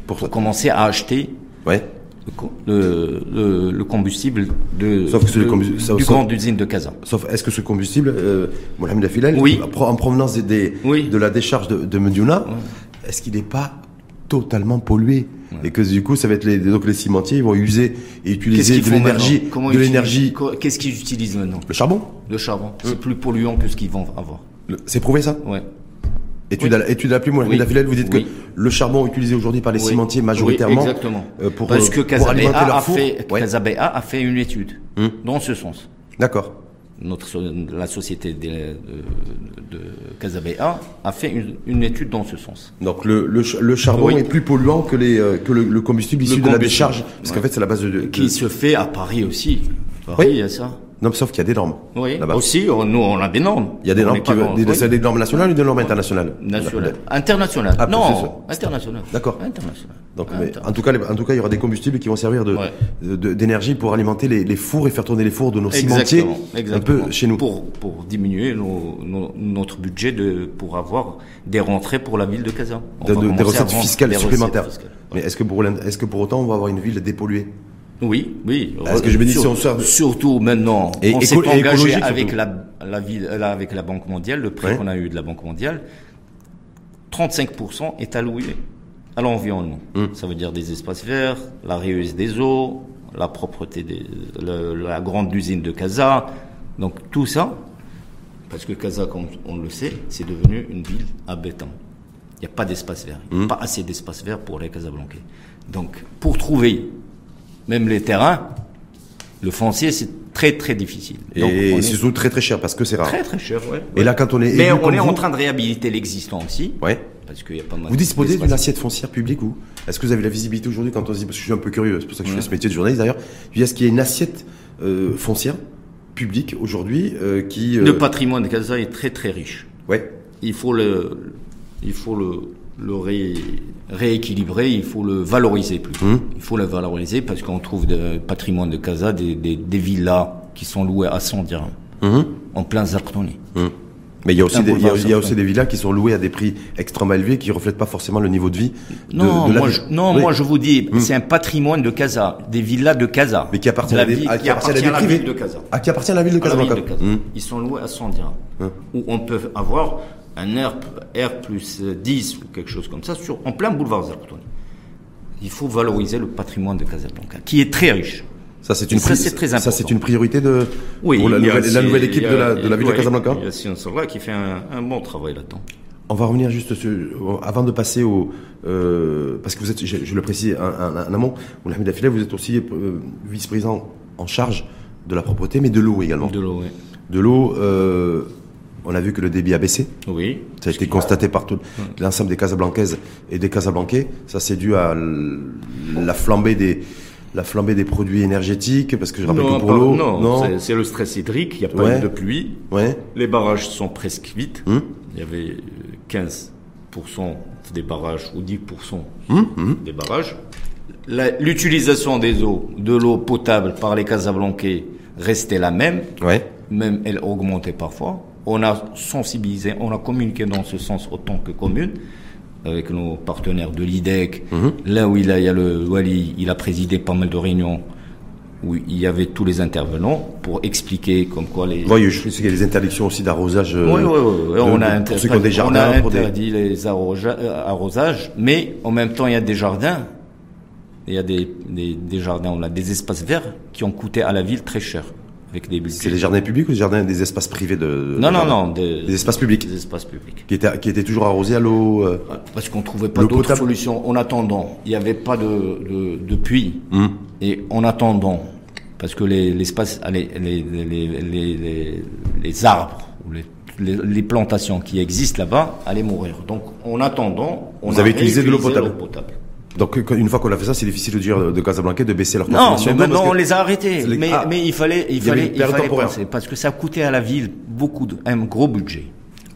Speaker 1: pour
Speaker 2: pour commencer à acheter
Speaker 1: Ouais.
Speaker 2: Le, co- le, le- le combustible de,
Speaker 1: Sauf que
Speaker 2: de- du
Speaker 1: ça-
Speaker 2: grand usine de Casa.
Speaker 1: Sauf, est-ce que ce combustible, euh, Mohamed Afilel,
Speaker 2: Oui.
Speaker 1: pro- en provenance des, des-
Speaker 2: Oui.
Speaker 1: de la décharge de, de Mediouna, est-ce qu'il n'est pas totalement pollué Et que du coup, ça va être les, donc les cimentiers, ils vont user et utiliser de l'énergie, de
Speaker 2: Qu'est-ce qu'ils utilisent maintenant?
Speaker 1: Le charbon.
Speaker 2: Le charbon. C'est plus polluant que ce qu'ils vont avoir.
Speaker 1: C'est prouvé ça?
Speaker 2: Ouais.
Speaker 1: Étude,
Speaker 2: Oui.
Speaker 1: à étude à la plume, Mohamed
Speaker 2: Oui.
Speaker 1: Vous dites
Speaker 2: Oui.
Speaker 1: que le charbon utilisé aujourd'hui par les
Speaker 2: Oui.
Speaker 1: cimentiers
Speaker 2: Oui,
Speaker 1: majoritairement,
Speaker 2: exactement.
Speaker 1: euh, pour,
Speaker 2: Parce
Speaker 1: euh,
Speaker 2: que Casabéa
Speaker 1: leur
Speaker 2: a fait,
Speaker 1: Ouais.
Speaker 2: A fait une étude
Speaker 1: Hum.
Speaker 2: dans ce sens.
Speaker 1: D'accord.
Speaker 2: Notre, la société de, de, de Casabéa a fait une, une étude dans ce sens.
Speaker 1: Donc le, le, le charbon
Speaker 2: Oui.
Speaker 1: est plus polluant que, les, euh, que le, le combustible issu de la décharge, parce qu'en
Speaker 2: Ouais.
Speaker 1: fait c'est la base de, de-
Speaker 2: Qui se fait à Paris aussi. Paris,
Speaker 1: Oui.
Speaker 2: il y a ça.
Speaker 1: Non, sauf qu'il y a des normes.
Speaker 2: Oui, aussi, on- nous, on a des normes.
Speaker 1: Il y a des
Speaker 2: On
Speaker 1: normes, qui,
Speaker 2: dans-
Speaker 1: des,
Speaker 2: oui.
Speaker 1: c'est des normes nationales ou des normes internationales
Speaker 2: National. International.
Speaker 1: Ah,
Speaker 2: non,
Speaker 1: ça.
Speaker 2: international.
Speaker 1: D'accord.
Speaker 2: International.
Speaker 1: Donc, mais
Speaker 2: International.
Speaker 1: en tout cas, les- en tout cas, il y aura des combustibles qui vont servir de,
Speaker 2: Ouais.
Speaker 1: d'énergie pour alimenter les, les fours et faire tourner les fours de nos cimentiers un peu chez nous.
Speaker 2: Pour, pour diminuer nos- nos- notre budget de, pour avoir des rentrées pour la ville de
Speaker 1: de- des recettes fiscales
Speaker 2: des
Speaker 1: supplémentaires.
Speaker 2: recettes fiscales.
Speaker 1: Mais est-ce que pour est-ce que pour autant on va avoir une ville dépolluée?
Speaker 2: Oui, oui.
Speaker 1: Est-ce que je me dis, si on sort-
Speaker 2: Surtout maintenant,
Speaker 1: Et
Speaker 2: on s'est engagé avec la, la ville, là, avec la Banque mondiale, le prêt
Speaker 1: Ouais.
Speaker 2: qu'on a eu de la Banque mondiale, 35% est alloué à l'environnement.
Speaker 1: Hum.
Speaker 2: Ça veut dire des espaces verts, la réuse des eaux, la propreté des, le- la grande usine de Casa. Donc tout ça, parce que Casa, comme on le sait, c'est devenu une ville à béton. Il n'y a pas d'espace vert. Il n'y a pas assez d'espace vert pour les Casablancais. Donc, pour trouver même les terrains, le foncier, c'est très très difficile. Donc,
Speaker 1: Et
Speaker 2: est
Speaker 1: c'est surtout très très cher parce que c'est rare.
Speaker 2: très très cher, ouais.
Speaker 1: Et là, quand on est
Speaker 2: Mais on est
Speaker 1: vous-
Speaker 2: en train de réhabiliter l'existant aussi,
Speaker 1: Ouais.
Speaker 2: parce qu'il y a pas mal.
Speaker 1: Vous disposez d'une assiette foncière publique ou est-ce que vous avez la visibilité aujourd'hui quand on se dit parce que je suis un peu curieux, c'est pour ça que je fais ce métier de journaliste d'ailleurs. Est-ce qu'il y a une assiette euh, foncière publique aujourd'hui euh, qui euh,
Speaker 2: Le patrimoine de Casa est très très riche.
Speaker 1: ouais
Speaker 2: Il faut le, il faut le, le ré- rééquilibrer, il faut le valoriser plutôt.
Speaker 1: Hum.
Speaker 2: Il faut le valoriser parce qu'on trouve de patrimoine de Casa des, des, des villas qui sont louées à 100 dirhams
Speaker 1: Mhm.
Speaker 2: en plein Zartoni.
Speaker 1: Mhm. Mais il y a aussi des, il y a,
Speaker 2: boulevard
Speaker 1: il y a aussi des villas qui sont louées à des prix extrêmement élevés qui reflètent pas forcément le niveau de vie de,
Speaker 2: Non,
Speaker 1: de la
Speaker 2: moi, je, non
Speaker 1: Oui.
Speaker 2: moi je vous dis, c'est un patrimoine de Casa, des villas de Casa.
Speaker 1: Mais qui appartient
Speaker 2: La
Speaker 1: à, à- qui appartient à la ville privée.
Speaker 2: de Casa.
Speaker 1: Qui appartient à la ville de
Speaker 2: Casa. Ils sont loués à 100 dirhams.
Speaker 1: Hum.
Speaker 2: Où on peut avoir un R, R plus 10 ou quelque chose comme ça sur, en plein boulevard Zartoni. Il faut valoriser le patrimoine de Casablanca, qui est très riche.
Speaker 1: Ça c'est une
Speaker 2: Ça,
Speaker 1: pri-
Speaker 2: très
Speaker 1: ça une priorité de
Speaker 2: Oui,
Speaker 1: pour la nouvelle, la
Speaker 2: aussi-
Speaker 1: nouvelle équipe
Speaker 2: a-
Speaker 1: de la, de la ville
Speaker 2: ouais,
Speaker 1: de Casablanca.
Speaker 2: Il y a là qui fait un, un bon travail là-dedans.
Speaker 1: On va revenir juste sur, avant de passer au euh, parce que vous êtes je, je le précise en amont Mohamed vous êtes aussi euh, vice-président en charge de la propreté mais de l'eau également.
Speaker 2: De l'eau, oui.
Speaker 1: De l'eau euh, on a vu que le débit a baissé.
Speaker 2: Oui.
Speaker 1: Ça a été constaté par tout l'ensemble des Casablancaises et des Casablancais. Ça, c'est dû à la flambée des la flambée des produits énergétiques, parce que je rappelle
Speaker 2: Non,
Speaker 1: que pour l'eau,
Speaker 2: non, c'est- c'est le stress hydrique, il n'y a pas
Speaker 1: Ouais.
Speaker 2: eu de pluie.
Speaker 1: ouais,
Speaker 2: Les barrages sont presque vides.
Speaker 1: Hum.
Speaker 2: Il y avait euh, 15% des barrages ou 10%
Speaker 1: Hum, hum.
Speaker 2: des barrages. L'utilisation des eaux, de l'eau potable par les Casablancais restait la même,
Speaker 1: ouais,
Speaker 2: même elle augmentait parfois. On a sensibilisé, on a communiqué dans ce sens autant que commune avec nos partenaires de l'IDEC. Là où il, a, il y a le Wali, il a présidé pas mal de réunions où il y avait tous les intervenants pour expliquer comme quoi les...
Speaker 1: Voyez, je sais qu'il y a des interdictions aussi d'arrosage. euh,
Speaker 2: Oui, oui, oui.
Speaker 1: de-
Speaker 2: On a,
Speaker 1: pour ceux qui ont des
Speaker 2: on
Speaker 1: jardins,
Speaker 2: a
Speaker 1: pour des-
Speaker 2: interdit les euh, arrosages, mais en même temps, il y a des jardins. Il y a des, des, des jardins, on a des espaces verts qui ont coûté à la ville très cher. Avec des.
Speaker 1: C'est les jardins publics ou les jardins des espaces privés de,
Speaker 2: Non, non, non. Des,
Speaker 1: Des espaces publics
Speaker 2: Des espaces publics.
Speaker 1: qui étaient qui étaient toujours arrosés à l'eau. euh,
Speaker 2: Parce qu'on trouvait pas d'autre solution. En attendant, il n'y avait pas de, de, de puits.
Speaker 1: hum.
Speaker 2: Et en attendant, parce que les- l'espace, les, les, les, les, les, les arbres ou les, plantations qui existent là-bas allaient mourir. Donc, en attendant, on
Speaker 1: Vous avez utilisé de l'eau potable. Donc une fois qu'on a fait ça, c'est difficile de dire de Casablanca de baisser leur
Speaker 2: Non,
Speaker 1: consommation
Speaker 2: mais
Speaker 1: d'eau,
Speaker 2: maintenant
Speaker 1: parce
Speaker 2: on les a arrêtés.
Speaker 1: c'est les-
Speaker 2: Mais,
Speaker 1: Ah.
Speaker 2: mais il fallait, il fallait, il fallait penser parce que ça coûtait à la ville beaucoup, de, un gros budget.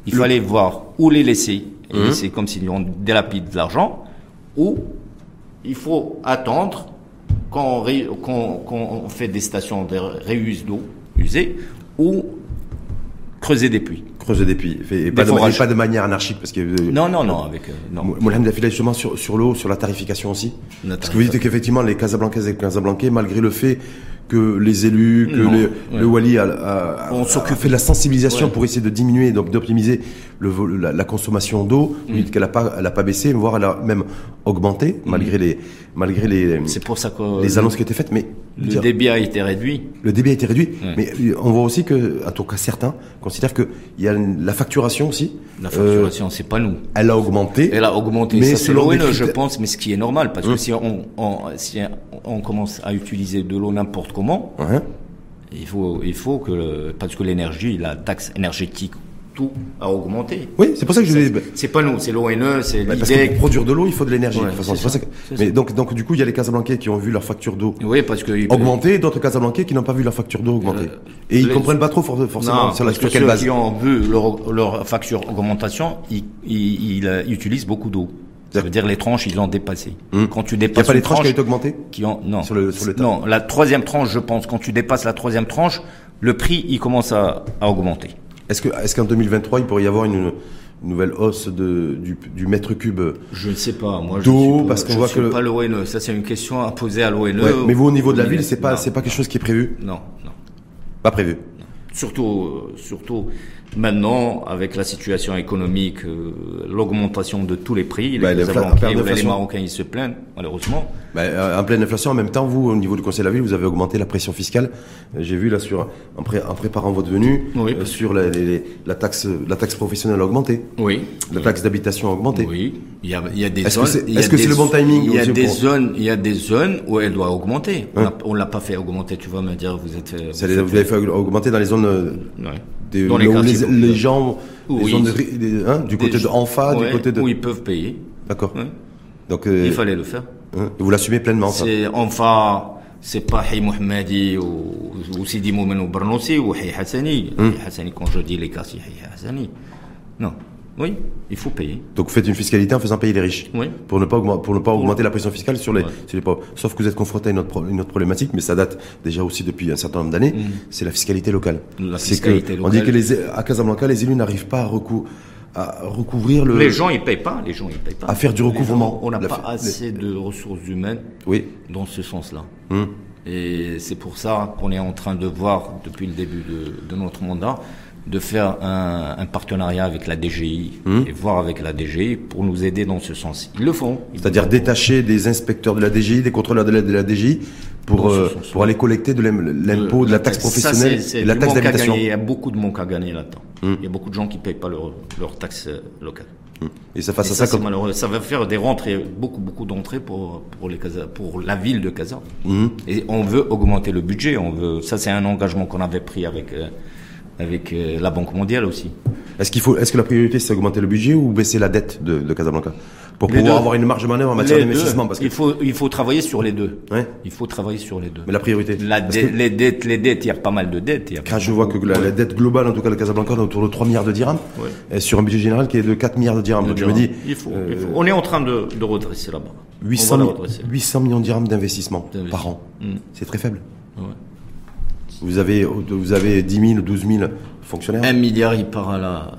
Speaker 2: Il fallait voir où les laisser, et
Speaker 1: Mhm.
Speaker 2: laisser comme si on délapide de l'argent, ou il faut attendre quand on, ré- quand- quand on fait des stations de réuse d'eau usée, ou creuser des puits.
Speaker 1: Creuser des puits, et
Speaker 2: Des
Speaker 1: pas, de,
Speaker 2: forages.
Speaker 1: et pas de manière anarchique, parce que euh,
Speaker 2: Non, non, non, avec euh, non.
Speaker 1: Mohamed Affila, justement, sur, sur l'eau, sur la tarification aussi.
Speaker 2: La
Speaker 1: Parce que vous dites qu'effectivement, les Casablancaises et les Casablancais, malgré le fait que les élus, que
Speaker 2: Non,
Speaker 1: les-
Speaker 2: ouais.
Speaker 1: le Wali a, a-
Speaker 2: On
Speaker 1: a
Speaker 2: s'occupe.
Speaker 1: fait de la sensibilisation
Speaker 2: Ouais.
Speaker 1: pour essayer de diminuer, donc d'optimiser la, la consommation d'eau,
Speaker 2: Mm.
Speaker 1: qu'elle a pas, elle a pas baissé, voire elle a même augmenté, malgré les, malgré les,
Speaker 2: C'est pour ça que
Speaker 1: les annonces qui étaient faites, mais
Speaker 2: le
Speaker 1: dire-
Speaker 2: débit a été réduit.
Speaker 1: le débit a été réduit,
Speaker 2: Ouais.
Speaker 1: mais euh, on voit aussi que, en tout cas certains, considèrent que il y a une- la facturation aussi,
Speaker 2: La
Speaker 1: euh,
Speaker 2: facturation, c'est pas nous.
Speaker 1: elle a augmenté.
Speaker 2: Elle a augmenté,
Speaker 1: Mais
Speaker 2: ça c'est
Speaker 1: selon
Speaker 2: je pense, mais ce qui est normal, parce que
Speaker 1: Hum.
Speaker 2: si on, on- si on commence à utiliser de l'eau n'importe comment, il faut, il faut que, le- parce que l'énergie, la taxe énergétique tout a augmenté.
Speaker 1: Oui, c'est pour ça que je dis.
Speaker 2: C'est pas nous, c'est l'ONE, c'est
Speaker 1: Bah,
Speaker 2: l'IDEC.
Speaker 1: pour produire de l'eau, il faut de l'énergie.
Speaker 2: Ouais,
Speaker 1: que- Mais donc, donc, du coup, il y a les Casablancais qui ont vu leur facture d'eau
Speaker 2: Oui, parce que
Speaker 1: augmenter, et d'autres Casablancais qui n'ont pas vu leur facture d'eau augmenter.
Speaker 2: Euh,
Speaker 1: et ils
Speaker 2: les-
Speaker 1: comprennent pas trop for- forcément
Speaker 2: Non,
Speaker 1: sur, la,
Speaker 2: parce que
Speaker 1: quelle
Speaker 2: ceux
Speaker 1: base.
Speaker 2: qui ont vu leur, leur facture augmentation, ils, ils, ils, euh, utilisent beaucoup d'eau. Ça veut dire les tranches, ils ont dépassé.
Speaker 1: Hum.
Speaker 2: Quand tu
Speaker 1: Il n'y a
Speaker 2: dépasses
Speaker 1: pas les tranches qui ont augmentées
Speaker 2: qui ont non
Speaker 1: sur le- sur le tas.
Speaker 2: non la troisième tranche, je pense, quand tu dépasses la troisième tranche, le prix il commence à, à augmenter.
Speaker 1: Est-ce que, est-ce qu'en 2023, il pourrait y avoir une, une nouvelle hausse de, du, du mètre cube
Speaker 2: Je ne sais pas, moi. Je pas-
Speaker 1: parce qu'on voit
Speaker 2: suis
Speaker 1: que le-
Speaker 2: pas l'ONE. Ça c'est une question à poser à l'ONE.
Speaker 1: Ouais, Mais vous, au niveau de la ville, c'est pas, c'est pas quelque chose qui est prévu
Speaker 2: Non, non.
Speaker 1: Pas prévu.
Speaker 2: Surtout, euh, surtout maintenant, avec la situation économique, euh, l'augmentation de tous les prix, les
Speaker 1: Bah, période
Speaker 2: ou les. Marocains, ils se plaignent, malheureusement.
Speaker 1: Bah, euh, en pleine inflation, en même temps, vous, au niveau du Conseil de la Ville, vous avez augmenté la pression fiscale. Euh, J'ai vu là sur, en, pré- en préparant votre venue,
Speaker 2: Oui.
Speaker 1: euh, sur la, les- les- la taxe, la taxe professionnelle a augmenté,
Speaker 2: Oui.
Speaker 1: la taxe d'habitation a augmenté.
Speaker 2: Oui. Il y a, il y a des
Speaker 1: Est-ce que
Speaker 2: zones.
Speaker 1: est-ce que c'est le bon timing
Speaker 2: Il y a des
Speaker 1: pour-
Speaker 2: zones, il y a des zones où elle doit augmenter. On
Speaker 1: Hein
Speaker 2: l'a- On l'a pas fait augmenter. Tu vas me dire, vous êtes. vous
Speaker 1: les-
Speaker 2: êtes-
Speaker 1: vous avez fait augmenter dans les zones
Speaker 2: Ouais.
Speaker 1: Des,
Speaker 2: Dans les
Speaker 1: où les, les gens, les de ri- des- hein, du côté de Anfa,
Speaker 2: Ouais,
Speaker 1: du côté de.
Speaker 2: Où ils peuvent payer.
Speaker 1: D'accord.
Speaker 2: Ouais.
Speaker 1: Donc, euh,
Speaker 2: Il fallait le faire.
Speaker 1: hein, vous l'assumez pleinement. Ça.
Speaker 2: C'est enfin, c'est pas Hay Mohammadi ou, ou Sidi Moumen ou Bernoussi ou Hay Hassani.
Speaker 1: Hum.
Speaker 2: Hay Hassani, quand je dis les quartiers Hay Hassani. Non. Oui, il faut payer.
Speaker 1: Donc, vous faites une fiscalité en faisant payer les riches.
Speaker 2: Oui.
Speaker 1: Pour ne pas, augmenter, pour ne pas augmenter la pression fiscale sur les,
Speaker 2: Ouais.
Speaker 1: sur les pauvres. Sauf que vous êtes confronté à une autre, pro- une autre problématique, mais ça date déjà aussi depuis un certain nombre d'années. C'est la fiscalité locale.
Speaker 2: Mm. La fiscalité
Speaker 1: que, On dit
Speaker 2: locale.
Speaker 1: que les, à Casablanca, les élus n'arrivent pas à, recou- à recouvrir le.
Speaker 2: Les gens, ils payent pas. Les gens, ils payent pas.
Speaker 1: À faire du recouvrement.
Speaker 2: gens, On n'a pas assez de ressources humaines
Speaker 1: Oui.
Speaker 2: dans ce sens-là.
Speaker 1: Hum.
Speaker 2: Et c'est pour ça qu'on est en train de voir, depuis le début de, de notre mandat, de faire un, un partenariat avec la DGI
Speaker 1: Hum.
Speaker 2: et voir avec la DGI pour nous aider dans ce sens. Ils le font.
Speaker 1: C'est-à-dire détacher des inspecteurs de la DGI, des contrôleurs de la, de la DGI, pour, euh, pour aller collecter de l'im- l'impôt, de la taxe
Speaker 2: Ça,
Speaker 1: professionnelle
Speaker 2: c'est
Speaker 1: et la taxe d'habitation.
Speaker 2: Il y a beaucoup de manque à gagner là-dedans.
Speaker 1: Hum.
Speaker 2: Il y a beaucoup de gens qui ne payent pas leur, leur taxe euh, locale.
Speaker 1: Et ça face à
Speaker 2: ça,
Speaker 1: ça, comme...
Speaker 2: malheureux. Ça va faire des rentrées, beaucoup, beaucoup d'entrées pour, pour, les Casa- pour la ville de Casa.
Speaker 1: Mhm.
Speaker 2: Et on veut augmenter le budget. On veut, ça, c'est un engagement qu'on avait pris avec, euh, avec euh, la Banque mondiale aussi.
Speaker 1: Est-ce qu'il faut, est-ce que la priorité c'est augmenter le budget ou baisser la dette de, de Casablanca pour
Speaker 2: Les
Speaker 1: pouvoir
Speaker 2: deux.
Speaker 1: avoir une marge de manœuvre en matière d'investissement parce que
Speaker 2: il, faut, il faut travailler sur les deux.
Speaker 1: Ouais.
Speaker 2: Il faut travailler sur les deux.
Speaker 1: mais la priorité.
Speaker 2: La
Speaker 1: que
Speaker 2: les dettes, les dettes, il y a pas mal de dettes. il y a
Speaker 1: quand je vois que la, la dette globale en tout cas de Casablanca est autour de 3 milliards de dirhams
Speaker 2: Ouais.
Speaker 1: et sur un budget général qui est de 4 milliards de dirhams. Donc je me dis
Speaker 2: il faut,
Speaker 1: euh,
Speaker 2: il faut. On est en train de, de redresser là-bas. On
Speaker 1: 800,
Speaker 2: va la
Speaker 1: mi-
Speaker 2: redresser.
Speaker 1: 800 millions de dirhams d'investissement
Speaker 2: D'investissement.
Speaker 1: par an.
Speaker 2: Mm.
Speaker 1: C'est très faible. Vous avez vous avez 10 000 ou 12 000 fonctionnaires?
Speaker 2: Un milliard, il part à la,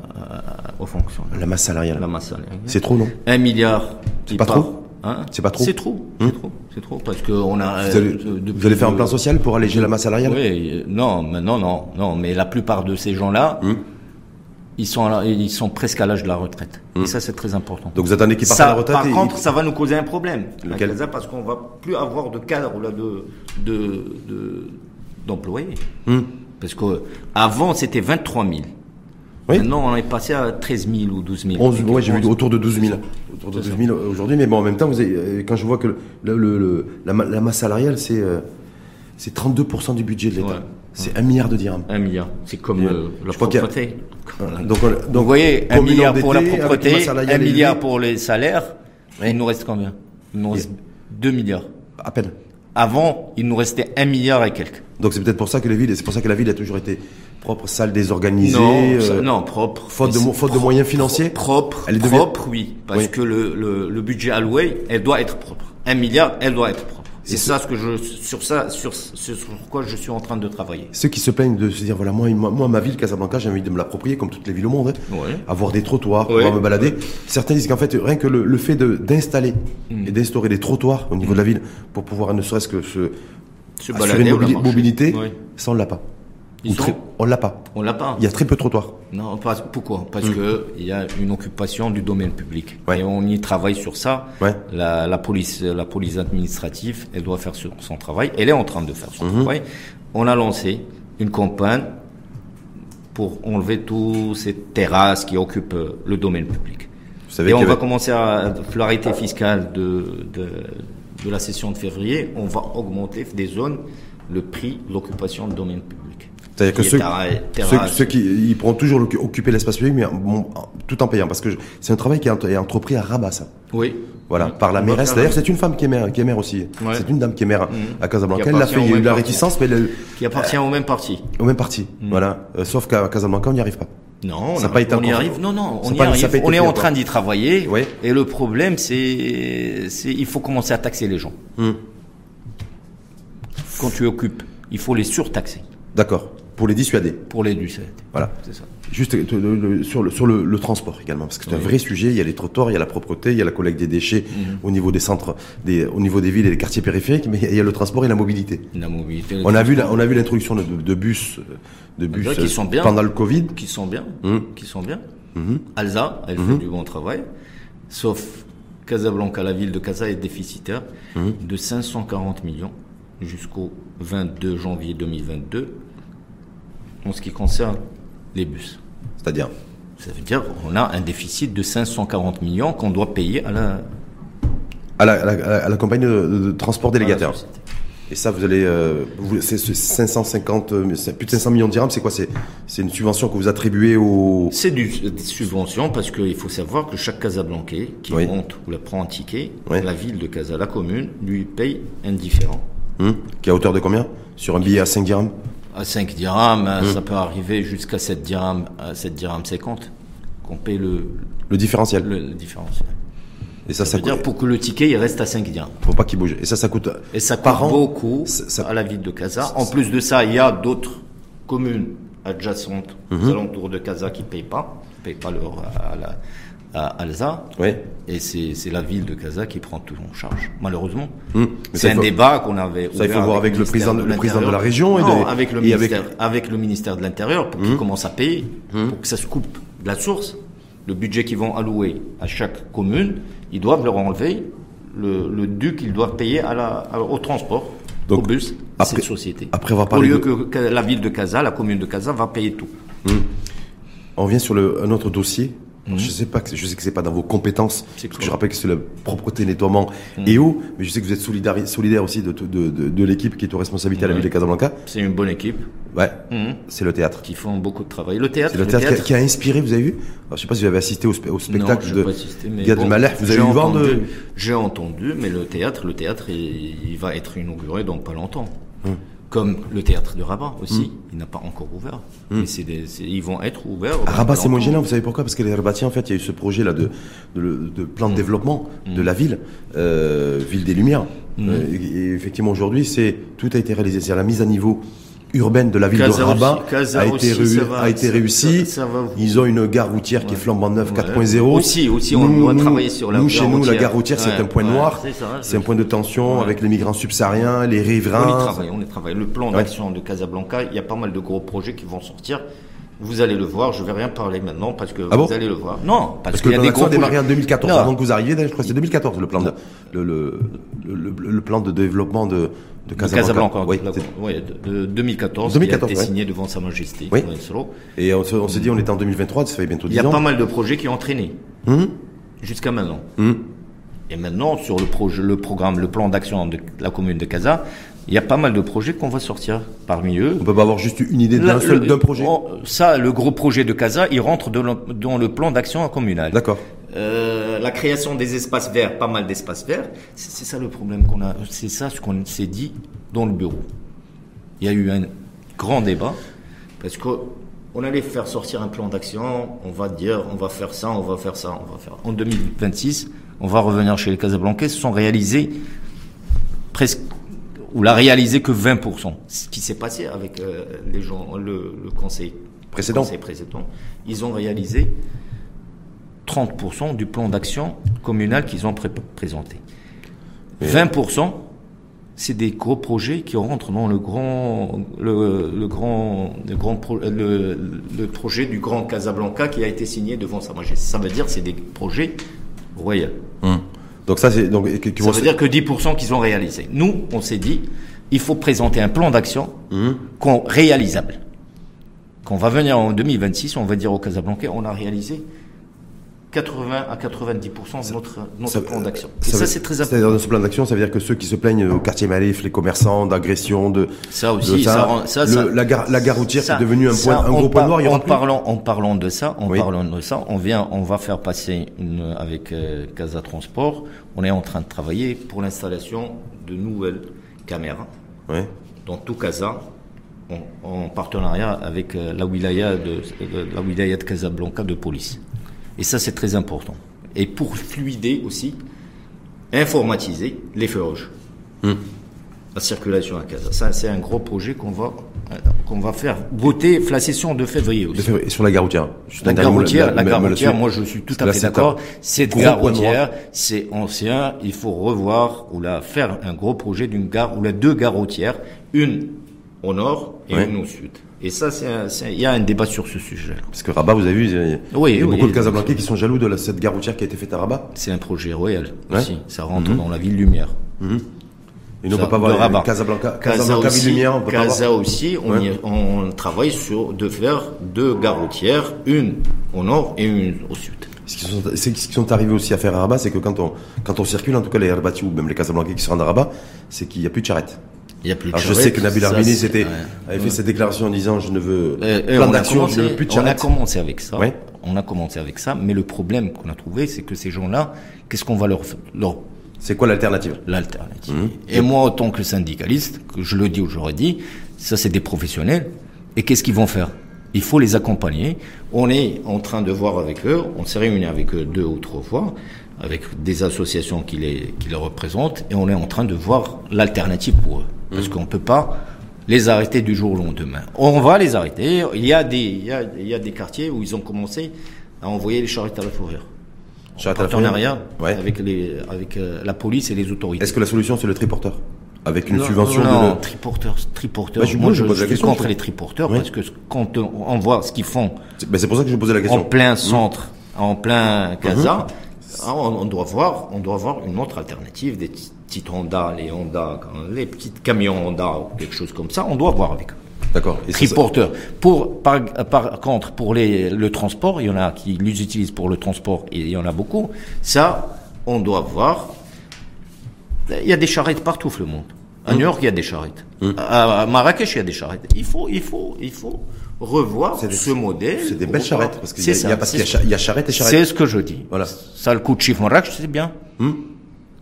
Speaker 2: aux fonctionnaires.
Speaker 1: La masse salariale.
Speaker 2: La masse salariale.
Speaker 1: C'est trop non?
Speaker 2: Un milliard. qui
Speaker 1: pas
Speaker 2: part-
Speaker 1: trop?
Speaker 2: Hein?
Speaker 1: C'est pas trop?
Speaker 2: C'est trop. C'est trop. C'est trop parce que on a.
Speaker 1: vous allez,
Speaker 2: euh, depuis
Speaker 1: vous allez faire un plan social pour alléger la masse salariale?
Speaker 2: Oui, euh, non, mais non, non, non, mais la plupart de ces gens-là,
Speaker 1: Hum?
Speaker 2: ils sont, à la- ils sont presque à l'âge de la retraite. Et ça, c'est très important.
Speaker 1: Hum. Donc vous attendez qu'ils partent à la retraite
Speaker 2: par
Speaker 1: et-
Speaker 2: contre, ça va nous causer un problème. à
Speaker 1: Lequel
Speaker 2: Casa, Parce qu'on va plus avoir de cadre là de, de, de- d'employés.
Speaker 1: Hum.
Speaker 2: Parce que avant c'était 23 000.
Speaker 1: Oui.
Speaker 2: Maintenant, on est passé à 13 000 ou 12 000.
Speaker 1: 11, ouais, j'ai vu
Speaker 2: 11.
Speaker 1: autour de 12 000. Autour de 12 000 aujourd'hui, mais bon, en même temps, vous avez, euh, quand je vois que le, le- le- la, ma- la masse salariale, c'est euh, c'est 32% du budget de l'État.
Speaker 2: Ouais.
Speaker 1: C'est un milliard de dirhams.
Speaker 2: Un milliard. C'est comme le- la
Speaker 1: a-
Speaker 2: propreté.
Speaker 1: Donc, on- donc,
Speaker 2: Vous voyez, un milliard pour la propreté, un milliard pour les salaires. Il nous reste combien? Il nous reste 2 milliards.
Speaker 1: À peine.
Speaker 2: Avant, il nous restait 1 milliard et quelques.
Speaker 1: Donc c'est peut-être pour ça que les villes, c'est pour ça que la ville a toujours été propre, sale, désorganisée.
Speaker 2: non,
Speaker 1: euh,
Speaker 2: non, propre.
Speaker 1: faute de moyens financiers
Speaker 2: Propre,
Speaker 1: Elle devient-
Speaker 2: propre, oui. Parce
Speaker 1: Oui.
Speaker 2: que le, le, le budget alloué, elle doit être propre. Un milliard, elle doit être propre. C'est ça ce que je, sur ça, sur, quoi je suis en train de travailler.
Speaker 1: Ceux qui se plaignent de se dire voilà moi, moi, ma ville Casablanca j'ai envie de me l'approprier comme toutes les villes au monde, hein.
Speaker 2: Ouais.
Speaker 1: avoir des trottoirs,
Speaker 2: Ouais.
Speaker 1: pouvoir me balader. Certains disent qu'en fait rien que le, le fait de d'installer
Speaker 2: Mm.
Speaker 1: et d'instaurer des trottoirs au niveau de la ville pour pouvoir ne serait-ce que se,
Speaker 2: Se balader
Speaker 1: une mobilité,
Speaker 2: Ouais.
Speaker 1: ça on l'a pas.
Speaker 2: Ils
Speaker 1: très- on l'a pas.
Speaker 2: On l'a pas.
Speaker 1: Il y a très peu de trottoirs.
Speaker 2: Non, pas, pourquoi? Parce que il y a une occupation du domaine public.
Speaker 1: Ouais.
Speaker 2: Et on y travaille sur ça.
Speaker 1: Ouais.
Speaker 2: La, la police, la police administrative, elle doit faire son, travail. Elle est en train de faire son travail. On a lancé une campagne pour enlever toutes ces terrasses qui occupent euh, le domaine public.
Speaker 1: Vous savez
Speaker 2: Et on va commencer à l'arrêté fiscal de, de, de la session de février. On va augmenter des zones le prix de l'occupation du domaine public.
Speaker 1: C'est-à-dire que ceux,
Speaker 2: terra-
Speaker 1: ceux,
Speaker 2: terrasse.
Speaker 1: ceux qui ils pourront toujours occuper l'espace public, mais bon, tout en payant, parce que c'est un travail qui est, ent- est entrepris à Rabat, ça.
Speaker 2: Oui.
Speaker 1: Voilà,
Speaker 2: Mm.
Speaker 1: par la mairesse. D'ailleurs, c'est une femme qui est maire, qui est maire aussi.
Speaker 2: Ouais.
Speaker 1: C'est une dame qui est maire
Speaker 2: Mhm.
Speaker 1: à Casablanca. Elle l'a fait, il y a eu de la réticence, mais elle,
Speaker 2: qui appartient au même parti.
Speaker 1: au même parti.
Speaker 2: Mm.
Speaker 1: Voilà. Euh, sauf qu'à Casablanca, on n'y arrive pas.
Speaker 2: Non,
Speaker 1: Ça
Speaker 2: on,
Speaker 1: pas été
Speaker 2: on y arrive. Non, non, on y
Speaker 1: pas-
Speaker 2: arrive. On est en train d'y travailler.
Speaker 1: Oui.
Speaker 2: Et le problème, c'est, c'est, il faut commencer à taxer les gens. Quand tu occupes, il faut les surtaxer
Speaker 1: D'accord. Pour les dissuader.
Speaker 2: pour les du
Speaker 1: Voilà.
Speaker 2: C'est ça.
Speaker 1: Juste euh, le- le- sur, le, sur le, le transport également, parce que c'est un vrai sujet. Il y a les trottoirs, il y a la propreté, il y a la collecte des déchets
Speaker 2: Mhm.
Speaker 1: au niveau des centres, des, au niveau des villes et des quartiers périphériques, mais il y a le transport et la mobilité.
Speaker 2: La mobilité.
Speaker 1: On a vu, la- on a vu l'introduction de, de bus, euh, de bus
Speaker 2: qu'ils sont bien.
Speaker 1: pendant le Covid.
Speaker 2: qui sont bien,
Speaker 1: Hmm.
Speaker 2: qui sont bien.
Speaker 1: Mhm.
Speaker 2: Alza, elle fait du bon travail, sauf Casablanca, la ville de Casa est déficitaire
Speaker 1: Mhm.
Speaker 2: de 540 millions jusqu'au 22 janvier 2022 en ce qui concerne les bus.
Speaker 1: C'est-à-dire,
Speaker 2: Ça veut dire qu'on a un déficit de 540 millions qu'on doit payer à la,
Speaker 1: à la, à la, à la- à la compagnie de, transport
Speaker 2: société.
Speaker 1: Et ça, vous allez, euh, vous- c'est c'est 550, euh, plus de 500 millions de dirhams. C'est quoi? C'est c'est une subvention que vous attribuez au.
Speaker 2: C'est du, des subventions parce qu'il faut savoir que chaque Casablancais qui
Speaker 1: Oui.
Speaker 2: monte ou la prend en ticket,
Speaker 1: Oui.
Speaker 2: la ville de Casa, la commune, lui paye un différent.
Speaker 1: Hum, qui est à hauteur de combien? Sur un billet à 5 dirhams?
Speaker 2: À 5 dirhams,
Speaker 1: Mmh.
Speaker 2: ça peut arriver jusqu'à 7 dirhams, à 7 dirhams 50, qu'on paye le,
Speaker 1: Le différentiel.
Speaker 2: le, le différentiel.
Speaker 1: Et ça,
Speaker 2: Ça
Speaker 1: ça,
Speaker 2: veut dire
Speaker 1: coûte.
Speaker 2: pour que le ticket il reste à 5 dirhams.
Speaker 1: Faut pas qu'il bouge. Et ça, ça coûte.
Speaker 2: Et ça coûte
Speaker 1: an,
Speaker 2: beaucoup
Speaker 1: ça-
Speaker 2: à la ville de Casa. En plus de ça, il y a d'autres communes adjacentes
Speaker 1: Mmh.
Speaker 2: aux alentours de Casa qui ne payent pas, qui payent pas leur, à, la, à Alza.
Speaker 1: Oui.
Speaker 2: Et c'est la ville de Casa qui prend tout en charge, malheureusement.
Speaker 1: Hum.
Speaker 2: C'est un
Speaker 1: faut-
Speaker 2: débat qu'on avait.
Speaker 1: Ça, il faut voir avec le président de- le président de la région et
Speaker 2: Non,
Speaker 1: de-
Speaker 2: avec le
Speaker 1: et avec-
Speaker 2: le ministère de l'Intérieur pour qu'il commence à payer, pour que ça se coupe de la source. Le budget qu'ils vont allouer à chaque commune, ils doivent leur enlever le, le dû qu'ils doivent payer à la, à- au transport,
Speaker 1: Donc,
Speaker 2: au bus,
Speaker 1: après-
Speaker 2: cette société.
Speaker 1: après avoir
Speaker 2: Au
Speaker 1: parlé
Speaker 2: lieu
Speaker 1: de-
Speaker 2: que, que la ville de Casa, la commune de Casa va payer tout.
Speaker 1: On revient sur le, un autre dossier.
Speaker 2: Mhm.
Speaker 1: Je sais pas, que, je sais que c'est pas dans vos compétences. Parce que je rappelle que c'est la propreté, nettoiement
Speaker 2: Mhm.
Speaker 1: et eau. Mais je sais que vous êtes solidaire, solidaire aussi de, de, de, de l'équipe qui est aux responsabilités à la
Speaker 2: Ouais.
Speaker 1: ville de Casablanca.
Speaker 2: C'est une bonne équipe
Speaker 1: Ouais. C'est le théâtre.
Speaker 2: qui font beaucoup de travail. Le théâtre,
Speaker 1: C'est le théâtre, qui a- qui, a inspiré, vous avez vu? Alors, Je sais pas si vous avez assisté au, spe- au spectacle
Speaker 2: non,
Speaker 1: de
Speaker 2: pas assisté, mais
Speaker 1: Gad
Speaker 2: bon,
Speaker 1: Malek. Vous avez
Speaker 2: entendu- J'ai entendu, mais le théâtre, le théâtre, il, il va être inauguré dans pas longtemps. Comme le théâtre de Rabat aussi, il n'a pas encore ouvert. Mais c'est des, ils vont être ouverts.
Speaker 1: À
Speaker 2: dans
Speaker 1: Rabat, Ah, c'est moins gênant, vous savez pourquoi? Parce que les Rabatiens, en fait, il y a eu ce projet-là de, de, plan de développement de la ville, euh, ville des Lumières. Euh, et, et effectivement, aujourd'hui, c'est tout a été réalisé. C'est la mise à niveau urbaine de la ville de Rabat
Speaker 2: aussi-
Speaker 1: a été,
Speaker 2: aussi,
Speaker 1: réu-
Speaker 2: ça va-
Speaker 1: a été
Speaker 2: ça-
Speaker 1: réussie.
Speaker 2: ça- ça
Speaker 1: Ils ont une gare routière qui est flambant neuve
Speaker 2: Ouais.
Speaker 1: 4.0.
Speaker 2: Aussi, aussi, on doit travailler sur la
Speaker 1: Nous, chez nous, la gare routière, c'est
Speaker 2: Ouais,
Speaker 1: un point
Speaker 2: ouais,
Speaker 1: noir.
Speaker 2: c'est
Speaker 1: C'est un point de tension
Speaker 2: Ouais.
Speaker 1: avec les migrants subsahariens, les riverains.
Speaker 2: On y travaille, on y travaille. Le plan
Speaker 1: Ouais.
Speaker 2: d'action de Casablanca, il y a pas mal de gros projets qui vont sortir. Vous allez le voir, je vais rien parler maintenant parce que
Speaker 1: Ah
Speaker 2: vous
Speaker 1: bon
Speaker 2: allez le voir. Non, parce,
Speaker 1: Parce que
Speaker 2: qu'il y a des gros
Speaker 1: démarré en 2014,
Speaker 2: Non.
Speaker 1: avant que vous arriviez, je crois que c'est 2014 le plan de, le, le, le, le- le plan de développement de, de
Speaker 2: De
Speaker 1: Casablanca.
Speaker 2: Casablanca,
Speaker 1: Oui,
Speaker 2: de, de 2014,
Speaker 1: 2014,
Speaker 2: qui a été
Speaker 1: ouais.
Speaker 2: signé devant Sa Majesté.
Speaker 1: Oui. Et on, on s'est dit, on était en 2023, ça fait bientôt
Speaker 2: Il
Speaker 1: 10
Speaker 2: y a
Speaker 1: ans.
Speaker 2: pas mal de projets qui ont traîné
Speaker 1: Hum,
Speaker 2: jusqu'à maintenant.
Speaker 1: hum.
Speaker 2: Et maintenant, sur le projet, le programme, le plan d'action de la commune de Casa, il y a pas mal de projets qu'on va sortir. Parmi eux,
Speaker 1: On peut pas avoir juste une idée d'un seul, d'un projet.
Speaker 2: ça, le gros projet de Casa, il rentre dans le plan d'action communal.
Speaker 1: D'accord.
Speaker 2: Euh, la création des espaces verts, pas mal d'espaces verts, c'est ça le problème qu'on a, c'est ça ce qu'on s'est dit dans le bureau. Il y a eu un grand débat parce que on allait faire sortir un plan d'action, on va dire, on va faire ça, on va faire ça, on va faire. En 2026, on va revenir chez les Casablancais, se sont réalisés presque ou l'a réalisé que 20%. Ce qui s'est passé avec euh, les gens, le, le conseil
Speaker 1: Précédent.
Speaker 2: le conseil précédent, ils ont réalisé 30% du plan d'action communal qu'ils ont pré- présenté. 20%, c'est des gros projets qui rentrent dans le grand, le, le grand, le grand, pro- le, le projet du Grand Casablanca qui a été signé devant Sa Majesté. Ça veut dire que c'est des projets royaux.
Speaker 1: Hum. Donc ça, c'est donc
Speaker 2: Ça veut dire que 10% qu'ils ont réalisé. Nous, on s'est dit, il faut présenter un plan d'action
Speaker 1: Hum.
Speaker 2: qu'on- réalisable. Qu'on va venir en 2026, on va dire au Casablanca, on a réalisé 80 à 90% de notre, notre
Speaker 1: Ça-
Speaker 2: plan d'action. Et
Speaker 1: ça
Speaker 2: c'est très
Speaker 1: C'est-à-dire
Speaker 2: important.
Speaker 1: dans ce plan d'action, ça veut dire que ceux qui se plaignent au quartier Malif, les commerçants, d'agression, de
Speaker 2: Ça
Speaker 1: de
Speaker 2: aussi, ça rend- ça,
Speaker 1: le-
Speaker 2: ça-
Speaker 1: la gare, la gare routière qui est devenue un point, un gros point noir. Il y aura
Speaker 2: en parlant, en parlant de ça, en
Speaker 1: Oui.
Speaker 2: parlant de ça, on vient, on va faire passer une, avec euh, Casa Transport. On est en train de travailler pour l'installation de nouvelles caméras
Speaker 1: Ouais.
Speaker 2: dans tout Casa, en, en partenariat avec euh, la wilaya de, de- la wilaya de Casablanca de police. Et ça, c'est très important. Et pour fluider aussi, informatiser les feux rouges.
Speaker 1: Hmm.
Speaker 2: La circulation à Casa. Ça, c'est un gros projet qu'on va, qu'on va faire voter la session de février aussi.
Speaker 1: sur la gare routière.
Speaker 2: La gare routière, la gare routière, moi je suis tout à fait d'accord. Cette gare routière, c'est ancien, il faut revoir ou la faire un gros projet d'une gare ou la deux gares routières, une au nord et une au sud. Et ça, il y a un débat sur ce sujet.
Speaker 1: Parce que Rabat, vous avez vu, il y a, il y a
Speaker 2: Oui, oui.
Speaker 1: beaucoup de Casablancais qui sont jaloux de la- cette gare routière qui a été faite à Rabat.
Speaker 2: C'est un projet royal
Speaker 1: Ouais.
Speaker 2: aussi. Ça rentre dans la ville lumière.
Speaker 1: Et nous, on peut pas voir
Speaker 2: Rabat.
Speaker 1: Casablanca,
Speaker 2: Casa
Speaker 1: Casablanca Ville
Speaker 2: aussi,
Speaker 1: Lumière, on peut
Speaker 2: Casa aussi, on,
Speaker 1: Ouais.
Speaker 2: y- on travaille sur de faire deux gares routières, une au nord et une au sud.
Speaker 1: Ce qui sont, qui sont arrivés aussi à faire à Rabat, c'est que quand on, quand on circule, en tout cas les Rabati ou même les Casablancais qui se rendent à Rabat, c'est qu'il n'y a plus de charrette.
Speaker 2: Il y a plus de
Speaker 1: Alors je sais que Nabil s'était,
Speaker 2: ouais.
Speaker 1: avait fait cette déclaration en disant je ne veux
Speaker 2: Euh,
Speaker 1: plan
Speaker 2: a
Speaker 1: d'action, je ne veux plus de
Speaker 2: on a
Speaker 1: charrette.
Speaker 2: commencé avec ça.
Speaker 1: Ouais.
Speaker 2: On a commencé avec ça, mais le problème qu'on a trouvé, c'est que ces gens-là, qu'est-ce qu'on va leur, leur
Speaker 1: C'est quoi l'alternative?
Speaker 2: L'alternative
Speaker 1: Mmh.
Speaker 2: Et moi, en tant que syndicaliste, que je le dis ou j'aurais dit, ça c'est des professionnels. Et qu'est-ce qu'ils vont faire? Il faut les accompagner. On est en train de voir avec eux. On s'est réunis avec eux deux ou trois fois, avec des associations qui les qui les représentent, et on est en train de voir l'alternative pour eux, parce qu'on peut pas les arrêter du jour au lendemain. On va les arrêter. Il y a des il y a, il y a des quartiers où ils ont commencé à envoyer les charrettes à la fourrure.
Speaker 1: Charrette à la fourrure
Speaker 2: Partenariat
Speaker 1: Ouais.
Speaker 2: avec les avec euh, la police et les autorités.
Speaker 1: Est-ce que la solution c'est le triporteur Avec une
Speaker 2: Non,
Speaker 1: subvention
Speaker 2: non,
Speaker 1: de.
Speaker 2: triporteur, triporteur.
Speaker 1: Bah, je-
Speaker 2: Moi,
Speaker 1: moi, je
Speaker 2: je,
Speaker 1: pose la
Speaker 2: suis
Speaker 1: question,
Speaker 2: contre
Speaker 1: je-
Speaker 2: les triporteurs
Speaker 1: Oui.
Speaker 2: parce que quand on, on voit ce qu'ils font
Speaker 1: C'est ben, c'est pour ça que je posais la
Speaker 2: en
Speaker 1: question.
Speaker 2: plein centre, en plein Casa,
Speaker 1: Mhm.
Speaker 2: ah, on, on doit voir, on doit voir une autre alternative, des petites Honda, les Honda, les petits camions Honda ou quelque chose comme ça. On doit voir avec eux.
Speaker 1: D'accord.
Speaker 2: Triporteur. Pour, par, par contre, pour les, le transport, il y en a qui les utilisent pour le transport et il y en a beaucoup. Ça, on doit voir. Il y a des charrettes partout, le monde. À New York, il y a des charrettes. À, à Marrakech, il y a des charrettes. Il faut, il faut, il faut revoir
Speaker 1: des-
Speaker 2: ce modèle.
Speaker 1: C'est des belles charrettes. Parce qu'il y
Speaker 2: C'est
Speaker 1: a, il y a,
Speaker 2: ça,
Speaker 1: parce
Speaker 2: c'est
Speaker 1: qu'il y a
Speaker 2: ça.
Speaker 1: cha- il y a charrette et charrette.
Speaker 2: C'est ce que je dis.
Speaker 1: Voilà.
Speaker 2: Ça, le coup de chiffre Marrakech, c'est bien.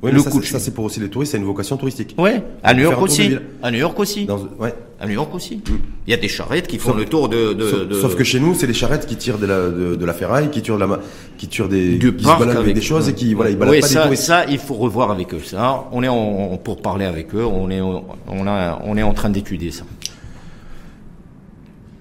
Speaker 1: Oui,
Speaker 2: le
Speaker 1: mais ça, c'est-
Speaker 2: de
Speaker 1: ça, c'est pour aussi les touristes, c'est une vocation touristique.
Speaker 2: Ouais. À New York aussi. À New York aussi.
Speaker 1: Dans- ouais.
Speaker 2: À New York aussi. Il y a des charrettes qui font
Speaker 1: Sauf-
Speaker 2: le tour de, de,
Speaker 1: Sauf,
Speaker 2: de-
Speaker 1: sauf que chez nous, c'est les charrettes qui tirent de la, de, de la ferraille, qui tirent de la, qui tirent des,
Speaker 2: du
Speaker 1: qui
Speaker 2: parc
Speaker 1: se baladent avec des choses et qui, voilà, ils baladent
Speaker 2: Oui,
Speaker 1: pas
Speaker 2: ça,
Speaker 1: des touristes.
Speaker 2: ça, il faut revoir avec eux. Ça, on est en, pour parler avec eux. On est, on a, on est en train d'étudier ça.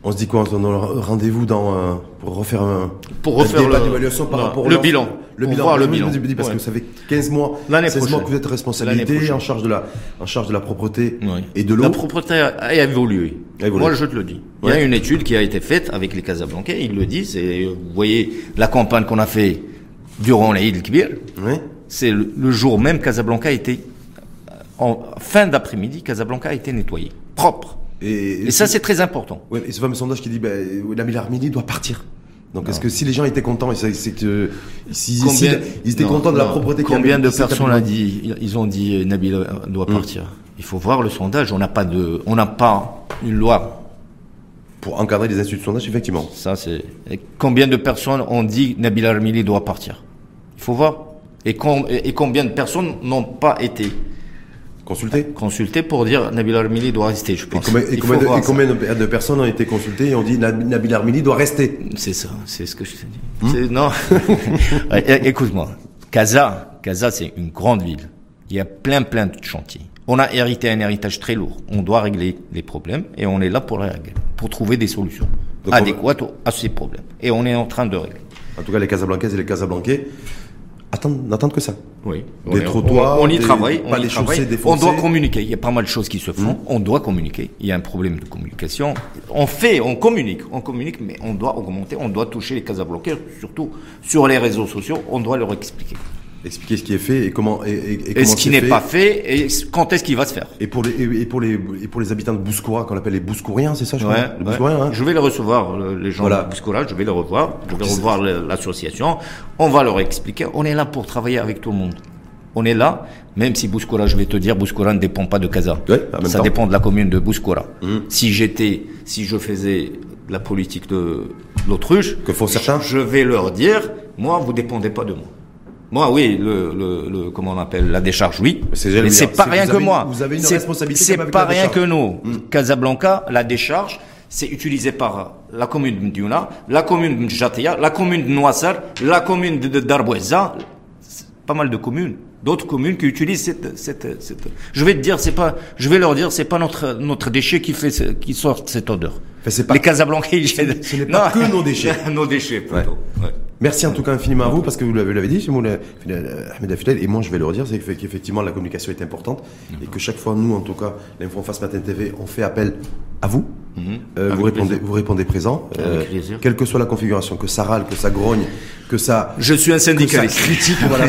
Speaker 1: On se dit quoi On a rendez-vous dans, euh, pour refaire un,
Speaker 2: Pour
Speaker 1: un
Speaker 2: refaire
Speaker 1: débat
Speaker 2: le-
Speaker 1: d'évaluation par
Speaker 2: non,
Speaker 1: rapport au
Speaker 2: le bilan.
Speaker 1: Le bilan.
Speaker 2: voir le bilan.
Speaker 1: Parce
Speaker 2: Ouais.
Speaker 1: que ça fait 15 mois,
Speaker 2: L'année
Speaker 1: 16 mois que vous êtes responsabilité, en charge de la, en charge de la propreté
Speaker 2: Oui.
Speaker 1: et de l'eau.
Speaker 2: La propreté a évolué.
Speaker 1: A évolué.
Speaker 2: Moi, je te le dis. Il y a une étude qui a été faite avec les Casablancais. Ils le disent. Et vous voyez la campagne qu'on a fait durant l'Aïd Kbir.
Speaker 1: Oui.
Speaker 2: C'est le, le jour même Casablanca a été en fin d'après-midi. Casablanca a été nettoyé, propre.
Speaker 1: Et,
Speaker 2: Et ça, c'est très important.
Speaker 1: Ouais, et ce fameux sondage qui dit, ben, Nabil Armini doit partir. Donc, est-ce que si les gens étaient contents, et c'est c'est que, si, si-
Speaker 2: Combien-
Speaker 1: ils étaient
Speaker 2: Non,
Speaker 1: contents de la propreté
Speaker 2: Combien
Speaker 1: avait,
Speaker 2: de personnes
Speaker 1: appliquée
Speaker 2: dit, ils ont dit euh, Nabil doit partir? Il faut voir le sondage. On n'a pas de, on n'a pas une loi.
Speaker 1: Pour encadrer les instituts de sondage, effectivement.
Speaker 2: Ça, c'est. Combien de personnes ont dit Nabil Armili doit partir? Il faut voir. Et, com- et et combien de personnes n'ont pas été
Speaker 1: Consulter.
Speaker 2: consultées pour dire Nabil Armili doit rester, je
Speaker 1: Et
Speaker 2: pense.
Speaker 1: combien, et combien de,
Speaker 2: voir
Speaker 1: et combien de, de personnes ont été consultées et ont dit Nab- Nabil Armini doit rester.
Speaker 2: C'est ça, c'est ce que je t'ai dit.
Speaker 1: Hmm?
Speaker 2: Non. <laughs> Écoute-moi. Casa, Casa, c'est une grande ville. Il y a plein, plein de chantiers. On a hérité un héritage très lourd. On doit régler les problèmes et on est là pour les régler, pour trouver des solutions
Speaker 1: Donc
Speaker 2: adéquates à ces problèmes. Et on est en train de régler.
Speaker 1: En tout cas, les Casablancaises et les Casablancais attendent, n'attendent que ça.
Speaker 2: Oui.
Speaker 1: Des
Speaker 2: On est-
Speaker 1: trottoirs,
Speaker 2: on, on y
Speaker 1: des-
Speaker 2: travaille.
Speaker 1: pas
Speaker 2: on y
Speaker 1: les
Speaker 2: travaille.
Speaker 1: chaussées
Speaker 2: On
Speaker 1: défoncées.
Speaker 2: doit communiquer. Il y a pas mal de choses qui se font. On doit communiquer. Il y a un problème de communication. On fait, on communique, on communique, mais on doit augmenter. On doit toucher les Casablancais, surtout sur les réseaux sociaux. On doit leur expliquer.
Speaker 1: Expliquer ce qui est fait et comment et, et,
Speaker 2: Et,
Speaker 1: comment
Speaker 2: ce qui n'est pas fait et quand est-ce qu'il va se faire.
Speaker 1: Et pour les et pour les et pour les habitants de Bouscoura qu'on appelle les Bouscouriens, c'est ça je crois
Speaker 2: Ouais,
Speaker 1: Les
Speaker 2: ouais.
Speaker 1: Bouscouriens, hein
Speaker 2: Je vais les recevoir, le- les gens
Speaker 1: Voilà.
Speaker 2: de Bouscoura, je vais les revoir, je vais revoir l'association, on va leur expliquer, on est là pour travailler avec tout le monde. On est là, même si Bouscoura, je vais te dire, Bouscoura ne dépend pas de Casa.
Speaker 1: Ouais,
Speaker 2: Ça
Speaker 1: temps.
Speaker 2: dépend de la commune de Bouscoura.
Speaker 1: Mhm.
Speaker 2: Si j'étais, si je faisais la politique de l'autruche,
Speaker 1: Que font certains
Speaker 2: je vais leur dire, moi, vous dépendez pas de moi. Moi, oui, le, le, le comment on appelle la décharge, oui. Mais c'est pas rien que moi.
Speaker 1: vous avez une responsabilité
Speaker 2: C'est pas rien que nous. Casablanca, la décharge, c'est utilisé par la commune de Mdiouna, la commune de Jatia, la commune de Noissar, la commune de Darboueza, pas mal de communes, d'autres communes qui utilisent cette, cette, cette- je vais te dire, c'est pas, je vais leur dire, c'est pas notre, notre déchet qui fait, ce- qui sort cette odeur.
Speaker 1: Enfin, c'est pas-
Speaker 2: Les Casablancais, ils jettent-
Speaker 1: ce n'est <laughs> pas que nos déchets. <laughs>
Speaker 2: nos déchets, plutôt. Ouais.
Speaker 1: Merci en tout cas infiniment à vous parce que vous l'avez dit, Ahmed Afidel, et moi je vais le redire, c'est que- qu'effectivement la communication est importante. Et que chaque fois nous en tout cas, l'Info en face Matin TV, on fait appel à vous. Euh,
Speaker 2: Avec
Speaker 1: vous, répondez,
Speaker 2: plaisir.
Speaker 1: vous répondez présent, euh, quelle que soit la configuration, que ça râle, que ça grogne, que ça,
Speaker 2: Je suis un
Speaker 1: que ça
Speaker 2: syndicaliste.
Speaker 1: critique. <laughs> voilà,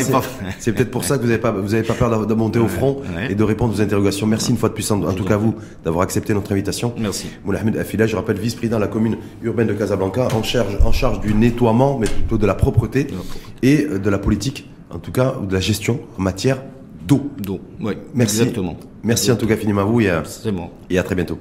Speaker 1: c'est, peut-être pour ça que vous n'avez pas, vous avez pas peur de, monter au front
Speaker 2: ouais.
Speaker 1: et de répondre aux interrogations. Merci une fois de plus, en, en tout cas à vous, d'avoir accepté notre invitation.
Speaker 2: Merci.
Speaker 1: Moulay Ahmed Afila, je rappelle, vice-président de la commune urbaine de Casablanca, en charge, en charge du nettoiement, mais plutôt de la propreté et euh, de la politique, en tout cas, ou de la gestion en matière d'eau.
Speaker 2: Donc, oui,
Speaker 1: Merci.
Speaker 2: exactement.
Speaker 1: Merci en tout cas infiniment à vous et à,
Speaker 2: C'est bon.
Speaker 1: et à très bientôt.